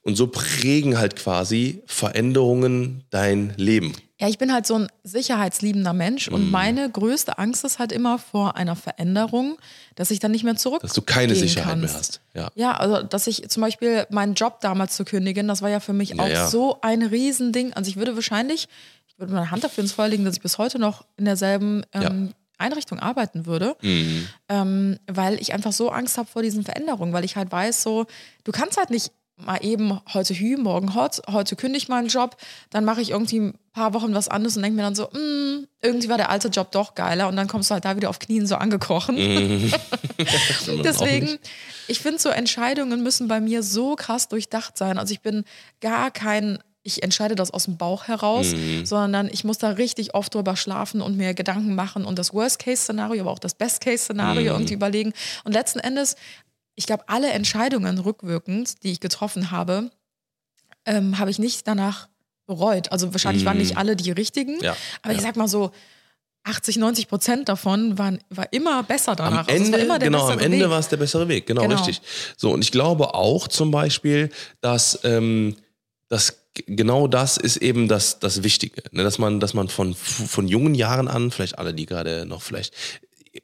Und so prägen halt quasi Veränderungen dein Leben. Ja, ich bin halt so ein sicherheitsliebender Mensch und mm. meine größte Angst ist halt immer vor einer Veränderung, dass ich dann nicht mehr zurück. Dass du keine Sicherheit kannst. mehr hast. Ja. ja, also dass ich zum Beispiel meinen Job damals zu kündigen, das war ja für mich ja, auch ja. so ein Riesending. Also ich würde wahrscheinlich, ich würde meine Hand dafür ins Feuer legen, dass ich bis heute noch in derselben ähm, ja. Einrichtung arbeiten würde, mhm. ähm, weil ich einfach so Angst habe vor diesen Veränderungen, weil ich halt weiß, so, du kannst halt nicht mal eben heute Hü, morgen Hot, heute kündige ich meinen Job, dann mache ich irgendwie ein paar Wochen was anderes und denke mir dann so, mm, irgendwie war der alte Job doch geiler und dann kommst du halt da wieder auf Knien so angekrochen. Mhm. Deswegen, ich finde so Entscheidungen müssen bei mir so krass durchdacht sein. Also ich bin gar kein ich entscheide das aus dem Bauch heraus, mhm. sondern ich muss da richtig oft drüber schlafen und mir Gedanken machen und das Worst-Case-Szenario, aber auch das Best-Case-Szenario mhm. irgendwie überlegen. Und letzten Endes ich glaube, alle Entscheidungen rückwirkend, die ich getroffen habe, ähm, habe ich nicht danach bereut. Also wahrscheinlich mm. waren nicht mhm. alle die richtigen, ja, aber ja. ich sag mal so, 80, 90 Prozent davon waren, war immer besser danach. Am Ende, also genau, am Ende war es der bessere Weg, genau, genau, richtig. So, und ich glaube auch zum Beispiel, dass, ähm, dass genau das ist eben das, das Wichtige, ne? dass man, dass man von, von jungen Jahren an, vielleicht alle, die gerade noch vielleicht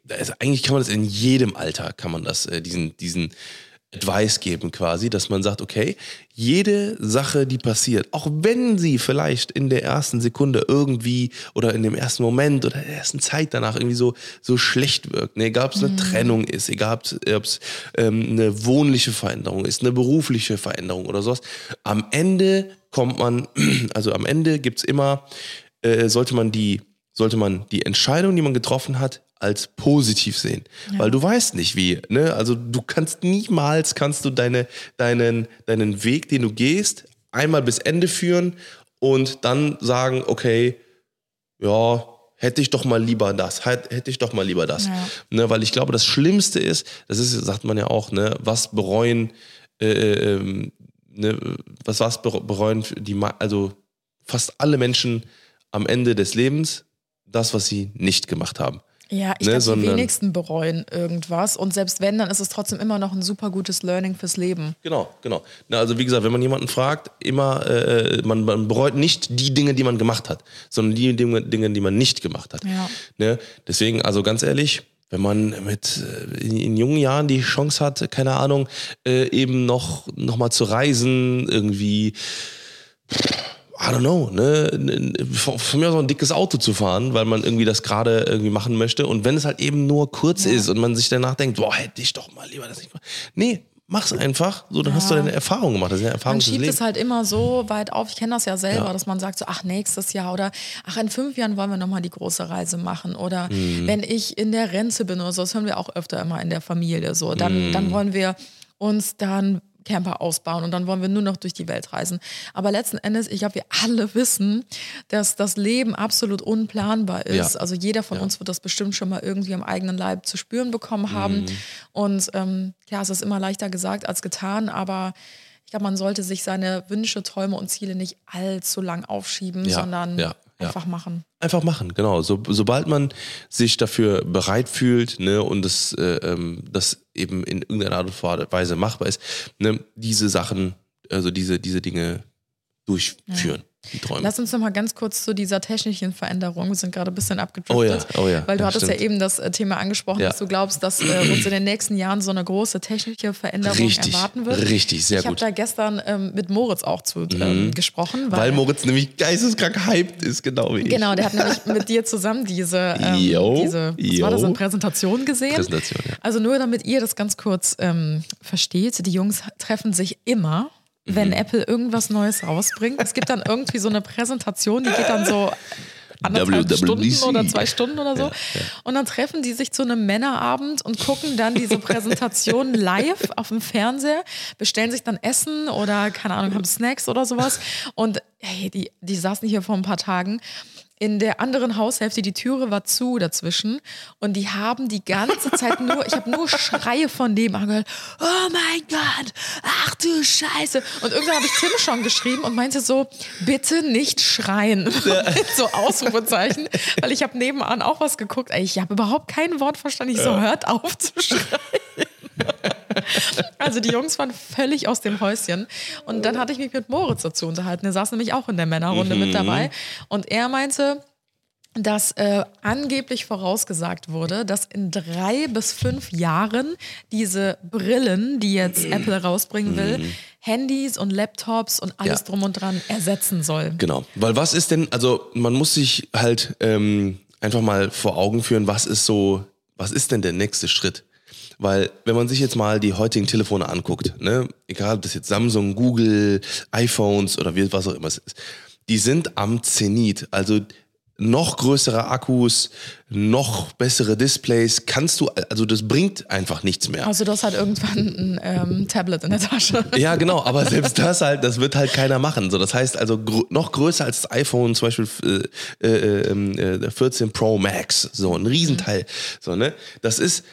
also eigentlich kann man das in jedem Alter, kann man das, äh, diesen, diesen Advice geben quasi, dass man sagt, okay, jede Sache, die passiert, auch wenn sie vielleicht in der ersten Sekunde irgendwie oder in dem ersten Moment oder der ersten Zeit danach irgendwie so, so schlecht wirkt, ne, egal ob es eine mhm. Trennung ist, egal ob es ähm, eine wohnliche Veränderung ist, eine berufliche Veränderung oder sowas, am Ende kommt man, also am Ende gibt es immer, äh, sollte man die sollte man die Entscheidung, die man getroffen hat, als positiv sehen. Weil du weißt nicht wie, ne? Also du kannst niemals, kannst du deine, deinen, deinen Weg, den du gehst, einmal bis Ende führen und dann sagen, okay, ja, hätte ich doch mal lieber das, hätte ich doch mal lieber das. Ja. Ne, weil ich glaube, das Schlimmste ist, das ist, sagt man ja auch, ne, was bereuen, äh, ähm, ne, was was bere- bereuen die, also fast alle Menschen am Ende des Lebens das, was sie nicht gemacht haben. Ja, ich Ne, glaube, die wenigsten bereuen irgendwas. Und selbst wenn, dann ist es trotzdem immer noch ein super gutes Learning fürs Leben. Genau, genau. Na, also wie gesagt, wenn man jemanden fragt, immer, äh, man, man bereut nicht die Dinge, die man gemacht hat, sondern die Dinge, Dinge die man nicht gemacht hat. Ja. Ne? Deswegen, also ganz ehrlich, wenn man mit äh, in, in jungen Jahren die Chance hat, keine Ahnung, äh, eben noch, noch mal zu reisen, irgendwie, I don't know, ne, von, von mir aus auch ein dickes Auto zu fahren, weil man irgendwie das gerade irgendwie machen möchte. Und wenn es halt eben nur kurz ist und man sich danach denkt, boah, hätte ich doch mal lieber das nicht gemacht. Nee, mach's einfach. So, dann hast du Ja. deine Erfahrung gemacht. Das ist ja Erfahrung Man schiebt es halt immer so weit auf. Ich kenne das ja selber, Ja. dass man sagt so, ach, nächstes Jahr oder ach, in fünf Jahren wollen wir nochmal die große Reise machen. Oder Mhm. wenn ich in der Rente bin oder so, das hören wir auch öfter immer in der Familie so, Mhm. dann, dann wollen wir uns dann Camper ausbauen und dann wollen wir nur noch durch die Welt reisen. Aber letzten Endes, ich glaube, wir alle wissen, dass das Leben absolut unplanbar ist. Ja. Also jeder von uns wird das bestimmt schon mal irgendwie am eigenen Leib zu spüren bekommen haben. Mhm. Und ähm, klar, es ist immer leichter gesagt als getan, aber ich glaube, man sollte sich seine Wünsche, Träume und Ziele nicht allzu lang aufschieben, Ja, sondern ja, ja. einfach machen. Einfach machen, genau. So, sobald man sich dafür bereit fühlt ne, und das, äh, ähm, das eben in irgendeiner Art und Weise machbar ist, ne, diese Sachen, also diese, diese Dinge durchführen, die Träume. Lass uns noch mal ganz kurz zu dieser technischen Veränderung. Wir sind gerade ein bisschen abgedriftet. Oh ja, oh ja, Weil du ja, hattest stimmt. ja eben das äh, Thema angesprochen, dass du glaubst, dass äh, uns in den nächsten Jahren so eine große technische Veränderung Richtig, erwarten wird. richtig, sehr ich habe gut. Mhm. da gestern ähm, mit Moritz auch zu ähm, gesprochen. Weil Moritz nämlich geisteskrank hyped ist, genau wie ich. Genau, der hat nämlich mit dir zusammen diese, ähm, Jo, diese was war das, eine Präsentation gesehen. Präsentation, ja. Also nur damit ihr das ganz kurz ähm, versteht, die Jungs treffen sich immer, wenn Mhm. Apple irgendwas Neues rausbringt. Es gibt dann irgendwie so eine Präsentation, die geht dann so anderthalb WWDC. Stunden oder zwei Stunden oder so. Und dann treffen die sich zu einem Männerabend und gucken dann diese Präsentation live auf dem Fernseher, bestellen sich dann Essen oder keine Ahnung, haben Snacks oder sowas. Und hey, die, die saßen hier vor ein paar Tagen. In der anderen Haushälfte, die Türe war zu dazwischen und die haben die ganze Zeit nur, ich habe nur Schreie von dem angehört, oh mein Gott, ach du Scheiße. Und irgendwann habe ich Tim schon geschrieben und meinte so, bitte nicht schreien. Mit so Ausrufezeichen, weil ich habe nebenan auch was geguckt. Ey, ich habe überhaupt kein Wort verstanden. Ich so, hört auf zu schreien. Also die Jungs waren völlig aus dem Häuschen. Und dann hatte ich mich mit Moritz dazu unterhalten. Der saß nämlich auch in der Männerrunde mit dabei. Und er meinte, dass äh, angeblich vorausgesagt wurde, dass in drei bis fünf Jahren diese Brillen, die jetzt Apple rausbringen will, Handys und Laptops und alles Ja. drum und dran ersetzen soll. Genau. Weil was ist denn, also man muss sich halt ähm, einfach mal vor Augen führen, was ist so, was ist denn der nächste Schritt? Weil, wenn man sich jetzt mal die heutigen Telefone anguckt, ne, egal ob das jetzt Samsung, Google, iPhones oder was auch immer es ist, die sind am Zenit. Also noch größere Akkus, noch bessere Displays, kannst du, also das bringt einfach nichts mehr. Also das hat irgendwann ein ähm, Tablet in der Tasche. Ja, genau, aber selbst das halt, das wird halt keiner machen. So, das heißt also gr noch größer als das iPhone, zum Beispiel äh, äh, äh, der 14 Pro Max, so ein Riesenteil. So, ne? Das ist,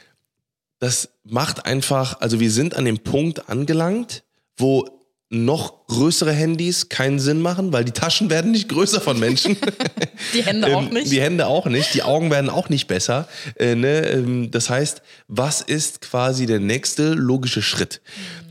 das macht einfach, also wir sind an dem Punkt angelangt, wo noch größere Handys keinen Sinn machen, weil die Taschen werden nicht größer von Menschen. Die Hände auch Ähm, nicht. Die Hände auch nicht, die Augen werden auch nicht besser. Äh, ne? ähm, Das heißt, was ist quasi der nächste logische Schritt?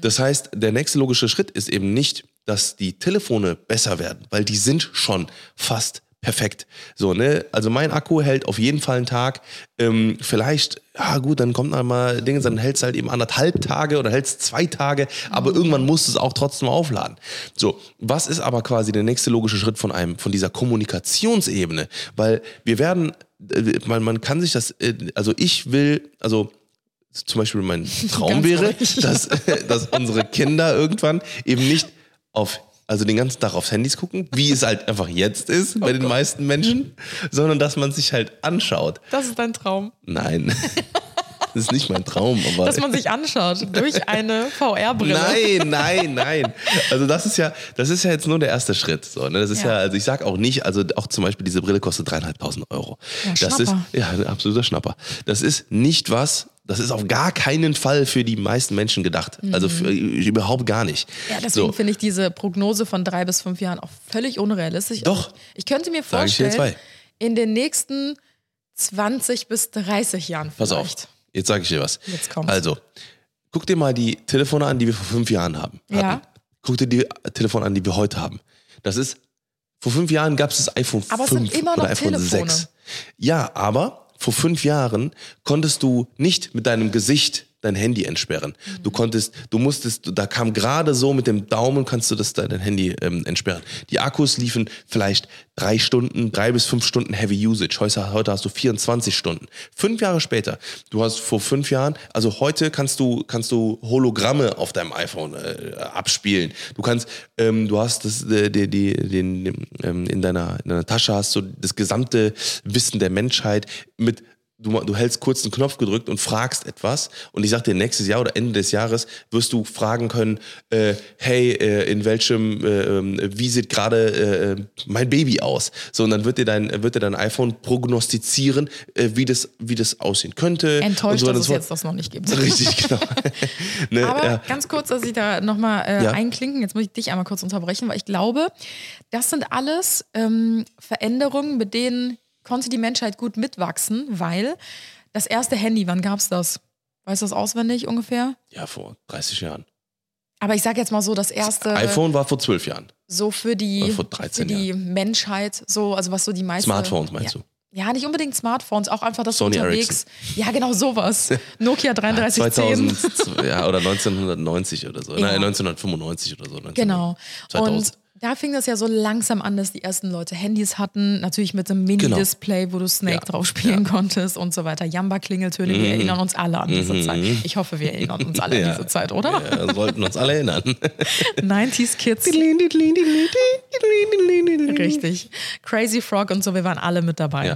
Das heißt, der nächste logische Schritt ist eben nicht, dass die Telefone besser werden, weil die sind schon fast perfekt. So, ne? Also mein Akku hält auf jeden Fall einen Tag. Ähm, vielleicht, ja gut, dann kommt noch mal Dinge, dann hält es halt eben anderthalb Tage oder hält es zwei Tage, aber irgendwann musst du es auch trotzdem aufladen. So, was ist aber quasi der nächste logische Schritt von einem, von dieser Kommunikationsebene? Weil wir werden, äh, man, man kann sich das, äh, also ich will, also zum Beispiel mein Traum Ganz wäre, dass, dass unsere Kinder irgendwann eben nicht auf also den ganzen Tag aufs Handys gucken, wie es halt einfach jetzt ist bei den meisten Menschen, sondern dass man sich halt anschaut. Das ist dein Traum. Nein. Das ist nicht mein Traum, aber. Dass man sich anschaut durch eine VR-Brille. Nein, nein, nein. Also das ist ja, das ist ja jetzt nur der erste Schritt. So, ne? Das ist ja. Ja. also ich sag auch nicht, also auch zum Beispiel diese Brille kostet dreieinhalbtausend Euro. Ja, das ist Schnapper. ja ein absoluter Schnapper. Das ist nicht was. Das ist auf gar keinen Fall für die meisten Menschen gedacht. Also für, überhaupt gar nicht. Mhm. Ja, deswegen so. finde ich diese Prognose von drei bis fünf Jahren auch völlig unrealistisch. Doch. Also ich könnte mir vorstellen, in den nächsten 20 bis 30 Jahren Pass vielleicht. auf. Jetzt sage ich dir was. Jetzt kommt's. Also, guck dir mal die Telefone an, die wir vor fünf Jahren haben. Ja. Guck dir die Telefone an, die wir heute haben. Das ist, vor fünf Jahren gab es das iPhone Aber es 5 sind immer noch oder iPhone Telefone. 6. Ja, aber vor fünf Jahren konntest du nicht mit deinem Gesicht dein Handy entsperren. Du Mhm. konntest, du musstest, da kam gerade so mit dem Daumen kannst du das dein Handy ähm, entsperren. Die Akkus liefen vielleicht drei Stunden, drei bis fünf Stunden Heavy Usage. Heute, heute hast du 24 Stunden. Fünf Jahre später, du hast vor fünf Jahren, also heute kannst du, kannst du Hologramme auf deinem iPhone äh, abspielen. Du kannst, ähm, du hast das, äh, die, die, den, ähm, in, deiner, in deiner Tasche hast du das gesamte Wissen der Menschheit mit Du, du hältst kurz einen Knopf gedrückt und fragst etwas und ich sag dir, nächstes Jahr oder Ende des Jahres wirst du fragen können, äh, hey, äh, in welchem, äh, ähm, wie sieht gerade äh, mein Baby aus? So, und dann wird dir dein, wird dir dein iPhone prognostizieren, äh, wie, das, wie das aussehen könnte. Enttäuscht, so dass es so jetzt das noch nicht gibt. Richtig, genau. ne, Aber ja. ganz kurz, dass ich da nochmal äh, Ja. einklinken, jetzt muss ich dich einmal kurz unterbrechen, weil ich glaube, das sind alles ähm, Veränderungen, mit denen konnte die Menschheit gut mitwachsen, weil das erste Handy, wann gab es das? Weißt du das auswendig ungefähr? ja, vor 30 Jahren. Aber ich sage jetzt mal so, das erste iPhone war vor 12 Jahren. so für die, Oder vor 13 für die Menschheit, so, also was so die meisten. Smartphones meinst ja. du? Ja, nicht unbedingt Smartphones, auch einfach das Sony unterwegs. Ja, genau sowas. Nokia 3310. 2000, ja, oder 1990 oder so. Ja. Nein, 1995 oder so. 19, Genau. 2000. Und da fing das ja so langsam an, dass die ersten Leute Handys hatten. Natürlich mit einem Genau. Mini-Display, wo du Snake Ja. drauf spielen konntest und so weiter. Jamba-Klingeltöne, wir erinnern uns alle an diese Zeit. Ich hoffe, wir erinnern uns alle Mhm. Ja. an diese Zeit, oder? Ja, sollten uns alle erinnern. 90s Kids. Richtig. Crazy Frog und so, wir waren alle mit dabei. Ja.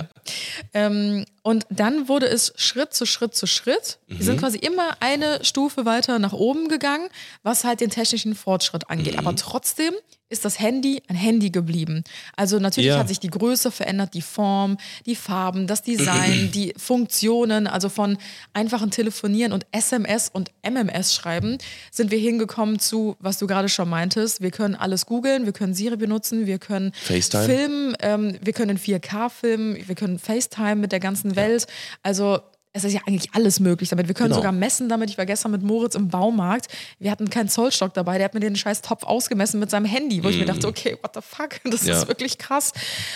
Ähm, und dann wurde es Schritt zu Schritt zu Schritt. Wir Mhm. sind quasi immer eine Stufe weiter nach oben gegangen, was halt den technischen Fortschritt angeht. Mhm. Aber trotzdem ist das Handy ein Handy geblieben. Also natürlich Ja. hat sich die Größe verändert, die Form, die Farben, das Design, die Funktionen, also von einfachen Telefonieren und SMS und MMS schreiben, sind wir hingekommen zu, was du gerade schon meintest. Wir können alles googeln, wir können Siri benutzen, wir können FaceTime. filmen, ähm, wir können in 4K filmen, wir können FaceTime mit der ganzen Welt. Also es ist ja eigentlich alles möglich damit. Wir können Genau. sogar messen damit. Ich war gestern mit Moritz im Baumarkt. Wir hatten keinen Zollstock dabei. Der hat mir den scheiß Topf ausgemessen mit seinem Handy, wo ich mir dachte, okay, what the fuck? Das Mm. Ja. ist wirklich krass.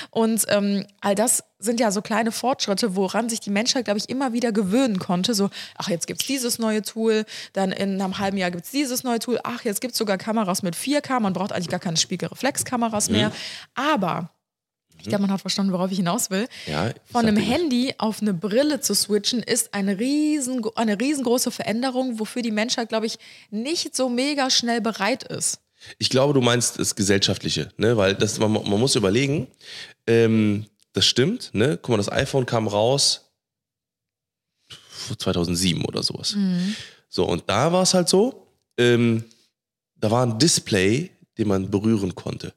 Und ähm, all das sind ja so kleine Fortschritte, woran sich die Menschheit, glaube ich, immer wieder gewöhnen konnte. So, ach, jetzt gibt es dieses neue Tool, dann in einem halben Jahr gibt es dieses neue Tool, ach, jetzt gibt es sogar Kameras mit 4K, man braucht eigentlich gar keine Spiegelreflexkameras Mhm. mehr. Aber ich glaube, man hat verstanden, worauf ich hinaus will. Ja, Von einem. Handy auf eine Brille zu switchen, ist eine, riesen, eine riesengroße Veränderung, wofür die Menschheit, glaube ich, nicht so mega schnell bereit ist. Ich glaube, du meinst das Gesellschaftliche, ne? Weil das, man, man muss überlegen, ähm, das stimmt, ne? Guck mal, das iPhone kam raus 2007 oder sowas. So, und da war es halt so, ähm, da war ein Display, den man berühren konnte.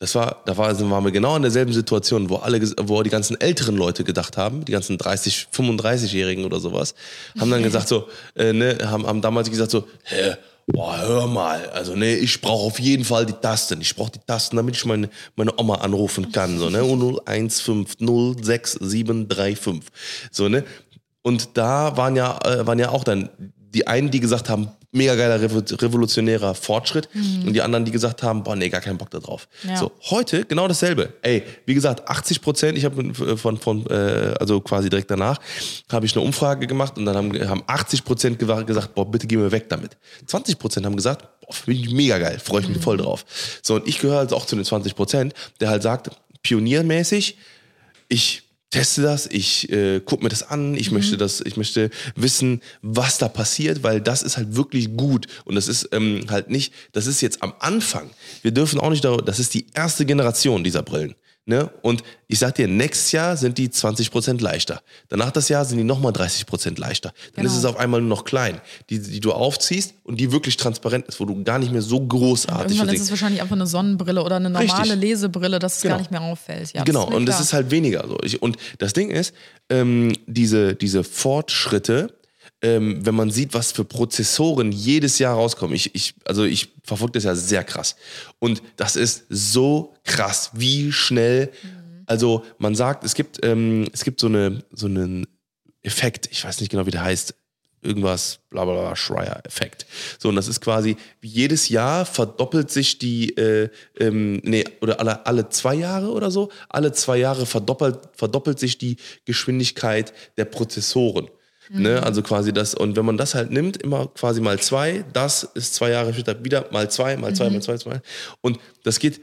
Das war, da war, waren wir genau in derselben Situation, wo alle, wo die ganzen älteren Leute gedacht haben, die ganzen 30, 35-Jährigen oder sowas, haben dann gesagt so, äh, ne, haben, haben damals gesagt so, hä, boah, hör mal, also ne, ich brauche auf jeden Fall die Tasten, ich brauche die Tasten, damit ich meine, meine Oma anrufen kann, so ne, 015067335, so ne, und da waren ja, äh, waren ja auch dann die einen, die gesagt haben, mega geiler revo- revolutionärer Fortschritt und die anderen, die gesagt haben, boah, nee, gar keinen Bock da drauf. Ja. So, heute genau dasselbe. Ey, wie gesagt, 80 Prozent, ich habe von, von äh, also quasi direkt danach, habe ich eine Umfrage gemacht und dann haben, haben 80 Prozent gesagt, boah, bitte geh mir weg damit. 20 Prozent haben gesagt, boah, finde ich mega geil, freue ich mich voll drauf. So, und ich gehöre also auch zu den 20 Prozent, der halt sagt, pioniermäßig, ich teste das, ich äh, gucke mir das an, ich möchte das, ich möchte wissen, was da passiert, weil das ist halt wirklich gut und das ist ähm, halt nicht, das ist jetzt am Anfang. Wir dürfen auch nicht, darüber, das ist die erste Generation dieser Brillen. Ne? Und ich sag dir, nächstes Jahr sind die 20% leichter. Danach das Jahr sind die nochmal 30% leichter. Dann ist Genau. es auf einmal nur noch klein, die, die du aufziehst und die wirklich transparent ist, wo du gar nicht mehr so großartig Irgendwann ist es wahrscheinlich einfach eine Sonnenbrille oder eine normale Richtig. Lesebrille, dass es Genau. gar nicht mehr auffällt. Ja, das genau, ist mir und es klar. ist halt weniger so. Ich, und das Ding ist, ähm, diese, diese Fortschritte, ähm, wenn man sieht, was für Prozessoren jedes Jahr rauskommen, ich, ich, also ich verfolge das ja sehr krass. Und das ist so krass, wie schnell, also man sagt, es gibt, ähm, es gibt so, eine, so einen Effekt, ich weiß nicht genau, wie der heißt, irgendwas, bla bla bla, Schreier-Effekt. So, und das ist quasi, jedes Jahr verdoppelt sich die, äh, ähm, nee, oder alle, alle zwei Jahre oder so, alle zwei Jahre verdoppelt, verdoppelt sich die Geschwindigkeit der Prozessoren. Ne, also quasi das, und wenn man das halt nimmt, immer quasi mal zwei, das ist zwei Jahre später wieder mal zwei, mal zwei, mal zwei, zwei. Und das geht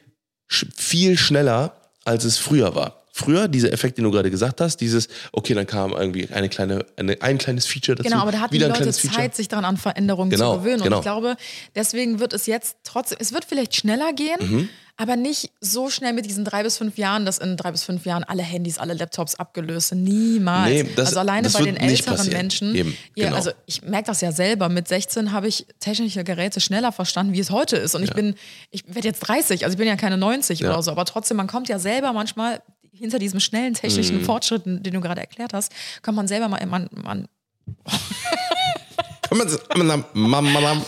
viel schneller, als es früher war. Früher, dieser Effekt, den du gerade gesagt hast, dieses, okay, dann kam irgendwie eine kleine, eine, ein kleines Feature dazu. Genau, aber da hatten die Leute. Zeit, sich daran an Veränderungen Genau, zu gewöhnen. Und genau. ich glaube, deswegen wird es jetzt trotzdem, es wird vielleicht schneller gehen, Mhm. aber nicht so schnell mit diesen drei bis fünf Jahren, dass in drei bis fünf Jahren alle Handys, alle Laptops abgelöst sind. Niemals. Nee, das- also alleine bei den älteren. Menschen. Eben, ihr, genau. Also ich merke das ja selber. Mit 16 habe ich technische Geräte schneller verstanden, wie es heute ist. Und ich bin, ich werde jetzt 30, also ich bin ja keine 90 Ja. oder so, aber trotzdem, man kommt ja selber manchmal hinter diesem schnellen Mhm. technischen Fortschritt, den du gerade erklärt hast, kommt man selber mal, man, man Kann.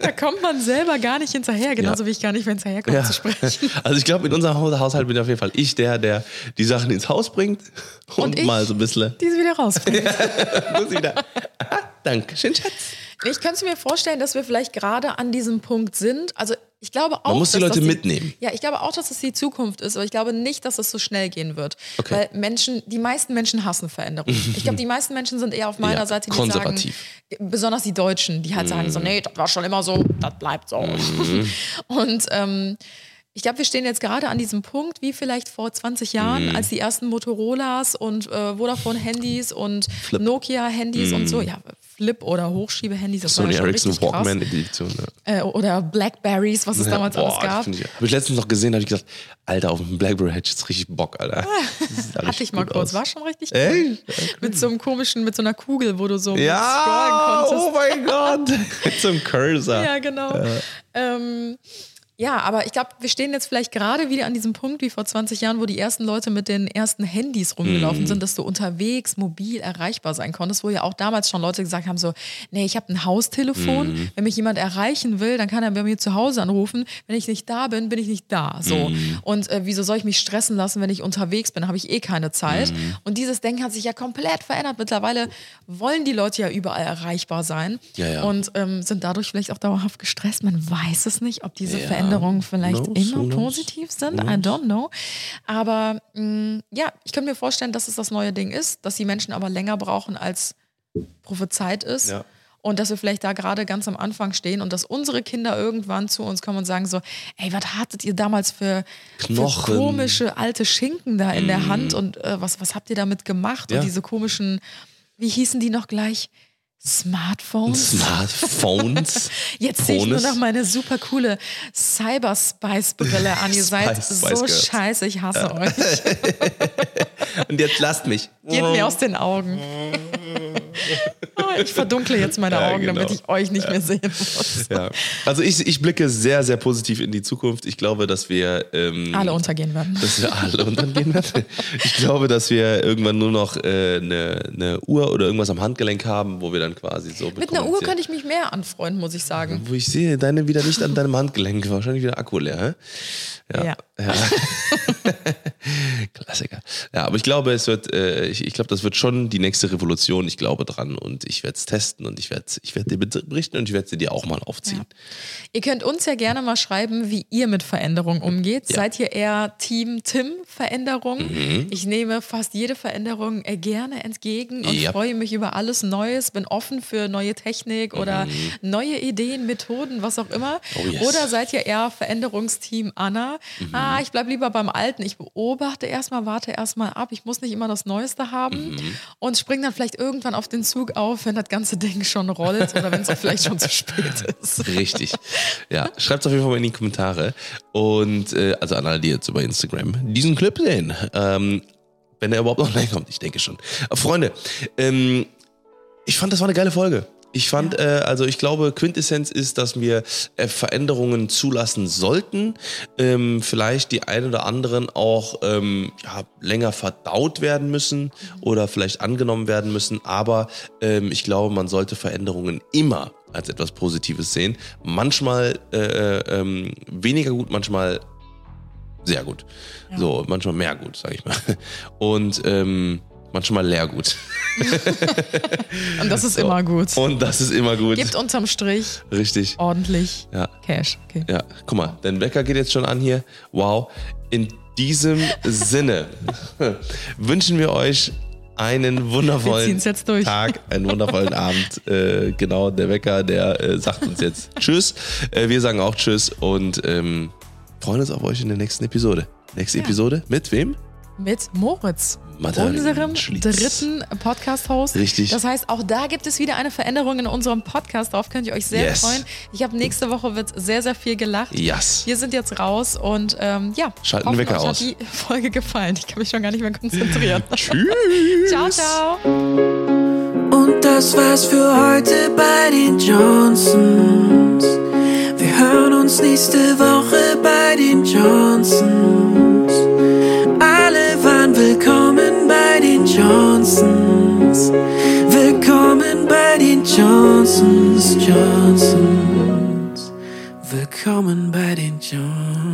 Da kommt man selber gar nicht hinterher, genauso wie ich gar nicht mehr hinterherkomme Ja. zu sprechen. Also ich glaube, in unserem Haus- Haushalt bin auf jeden Fall ich der, der die Sachen ins Haus bringt und, Und ich? mal so ein bisschen. Diese wieder rausbringen. Muss ich da. Ah, Dankeschön, Schatz. Ich könnte mir vorstellen, dass wir vielleicht gerade an diesem Punkt sind. Also ich glaube auch, Man muss die dass Leute das mitnehmen. Ja, ich glaube auch, dass es die Zukunft ist, aber ich glaube nicht, dass es so schnell gehen wird. Okay. Weil Menschen, die meisten Menschen hassen Veränderungen. Ich glaube, die meisten Menschen sind eher auf meiner Ja, Seite, die konservativ. sagen, besonders die Deutschen, die halt sagen so, nee, das war schon immer so, das bleibt so. Mhm. Und ähm, ich glaube, wir stehen jetzt gerade an diesem Punkt, wie vielleicht vor 20 Jahren, Mhm. als die ersten Motorolas und äh, Vodafone-Handys und Nokia-Handys und so, ja, Flip- oder Hochschiebe-Handys, das Sony ja Ericsson richtig krass. Walkman Edition. Ja. Äh, oder Blackberries, was es damals Boah, alles gab. habe ich letztens noch gesehen, habe ich gesagt, Alter, auf dem Blackberry hätte ich jetzt richtig Bock, Alter. Da Hatte ich mal kurz, aus. war schon richtig cool. Echt? Mit so einem komischen, mit so einer Kugel, wo du so Ja, scrollen oh konntest. mein Gott. Mit so einem Cursor. Ja, genau. Ähm, ja, aber ich glaube, wir stehen jetzt vielleicht gerade wieder an diesem Punkt wie vor 20 Jahren, wo die ersten Leute mit den ersten Handys rumgelaufen Mhm. sind, dass du unterwegs mobil erreichbar sein konntest, wo ja auch damals schon Leute gesagt haben, so, nee, ich habe ein Haustelefon, Mhm. wenn mich jemand erreichen will, dann kann er bei mir zu Hause anrufen, wenn ich nicht da bin, bin ich nicht da, so. Mhm. Und äh, wieso soll ich mich stressen lassen, wenn ich unterwegs bin, habe ich eh keine Zeit. Mhm. Und dieses Denken hat sich ja komplett verändert. Mittlerweile wollen die Leute ja überall erreichbar sein Ja, ja. und ähm, sind dadurch vielleicht auch dauerhaft gestresst. Man weiß es nicht, ob diese Ja. Veränderungen vielleicht knows? immer knows? positiv sind. I don't know. Aber mh, ja, ich könnte mir vorstellen, dass es das neue Ding ist, dass die Menschen aber länger brauchen, als prophezeit ist. Ja. Und dass wir vielleicht da gerade ganz am Anfang stehen und dass unsere Kinder irgendwann zu uns kommen und sagen so, ey, was hattet ihr damals für, für. Mm. komische alte Schinken da in der Hand und äh, was, was habt ihr damit gemacht? Ja. Und diese komischen, wie hießen die noch gleich? Smartphones? Smartphones. Jetzt sehe ich nur noch meine super coole Cyber-Spice-Brille an. Ihr seid Spice, so Girls. scheiße, ich hasse euch. Und jetzt lasst mich. Geht mir aus den Augen. Oh, ich verdunkle jetzt meine Ja, Augen, damit genau. ich euch nicht mehr sehen muss. Ja. Also ich, ich blicke sehr, sehr positiv in die Zukunft. Ich glaube, dass wir ähm, Alle untergehen werden. dass wir alle untergehen werden. Ich glaube, dass wir irgendwann nur noch äh, eine, eine Uhr oder irgendwas am Handgelenk haben, wo wir dann quasi so Mit einer Uhr könnte ich mich mehr anfreunden, muss ich sagen. Wo ich sehe, deine wieder nicht an deinem Handgelenk. Wahrscheinlich wieder Akku leer. hä? Ja. ja. Klassiker. Ja, aber ich glaube, es wird, äh, ich, ich glaube, das wird schon die nächste Revolution. Ich glaube, dran und ich werde es testen und ich werde ich werd dir berichten und ich werde sie dir auch mal aufziehen. Ihr könnt uns ja gerne mal schreiben, wie ihr mit Veränderung umgeht. Ja. Seid ihr eher Team Tim Veränderung? Mhm. Ich nehme fast jede Veränderung äh, gerne entgegen und Ja. freue mich über alles Neues, bin offen für neue Technik oder neue Ideen, Methoden, was auch immer. Mhm. Oh, yes. Mhm. Oder seid ihr eher Veränderungsteam Anna? Ah, ich bleibe lieber beim Alten. Ich beobachte erstmal, warte erstmal ab. Ich muss nicht immer das Neueste haben Mhm. und spring dann vielleicht irgendwann auf den Zug auf, wenn das ganze Ding schon rollt oder wenn es auch vielleicht schon zu spät ist. Richtig. Ja, schreibt es auf jeden Fall mal in die Kommentare. Und äh, also an alle, die jetzt über Instagram diesen Clip sehen. Ähm, wenn er überhaupt online kommt, ich denke schon. Aber Freunde, ähm, ich fand, das war eine geile Folge. Ich fand, äh, also ich glaube, Quintessenz ist, dass wir äh, Veränderungen zulassen sollten. Ähm, vielleicht die ein oder anderen auch ähm, ja, länger verdaut werden müssen oder vielleicht angenommen werden müssen. Aber ähm, ich glaube, man sollte Veränderungen immer als etwas Positives sehen. Manchmal äh, äh, ähm, weniger gut, manchmal sehr gut. So, manchmal mehr gut, sag ich mal. Und ähm, manchmal leer gut. Und das ist immer gut. Und das ist immer gut. Gibt unterm Strich Richtig. ordentlich Ja. Cash. Okay. Ja, guck mal, dein Wecker geht jetzt schon an hier. Wow. In diesem Sinne wünschen wir euch einen wundervollen. Tag, einen wundervollen Abend. Äh, genau, der Wecker, der äh, sagt uns jetzt Tschüss. Äh, wir sagen auch Tschüss und ähm, freuen uns auf euch in der nächsten Episode. Nächste Ja. Episode mit wem? Mit Moritz, Madeleine unserem Schlitz. dritten Podcast-Host. Richtig. Das heißt, auch da gibt es wieder eine Veränderung in unserem Podcast. Darauf könnt ihr euch sehr Yes. freuen. Ich habe nächste Woche wird sehr, sehr viel gelacht. Yes. Wir sind jetzt raus und ähm, ja, Schalten hoffen, Wecker euch aus. hat die Folge gefallen. Ich kann mich schon gar nicht mehr konzentrieren. Tschüss. ciao, ciao. Und das war's für heute bei den Johnsons. Wir hören uns nächste Woche bei den Johnsons. Alle waren willkommen den Johnsons. Willkommen bei den Johnsons, Johnsons. Willkommen bei den Johnsons.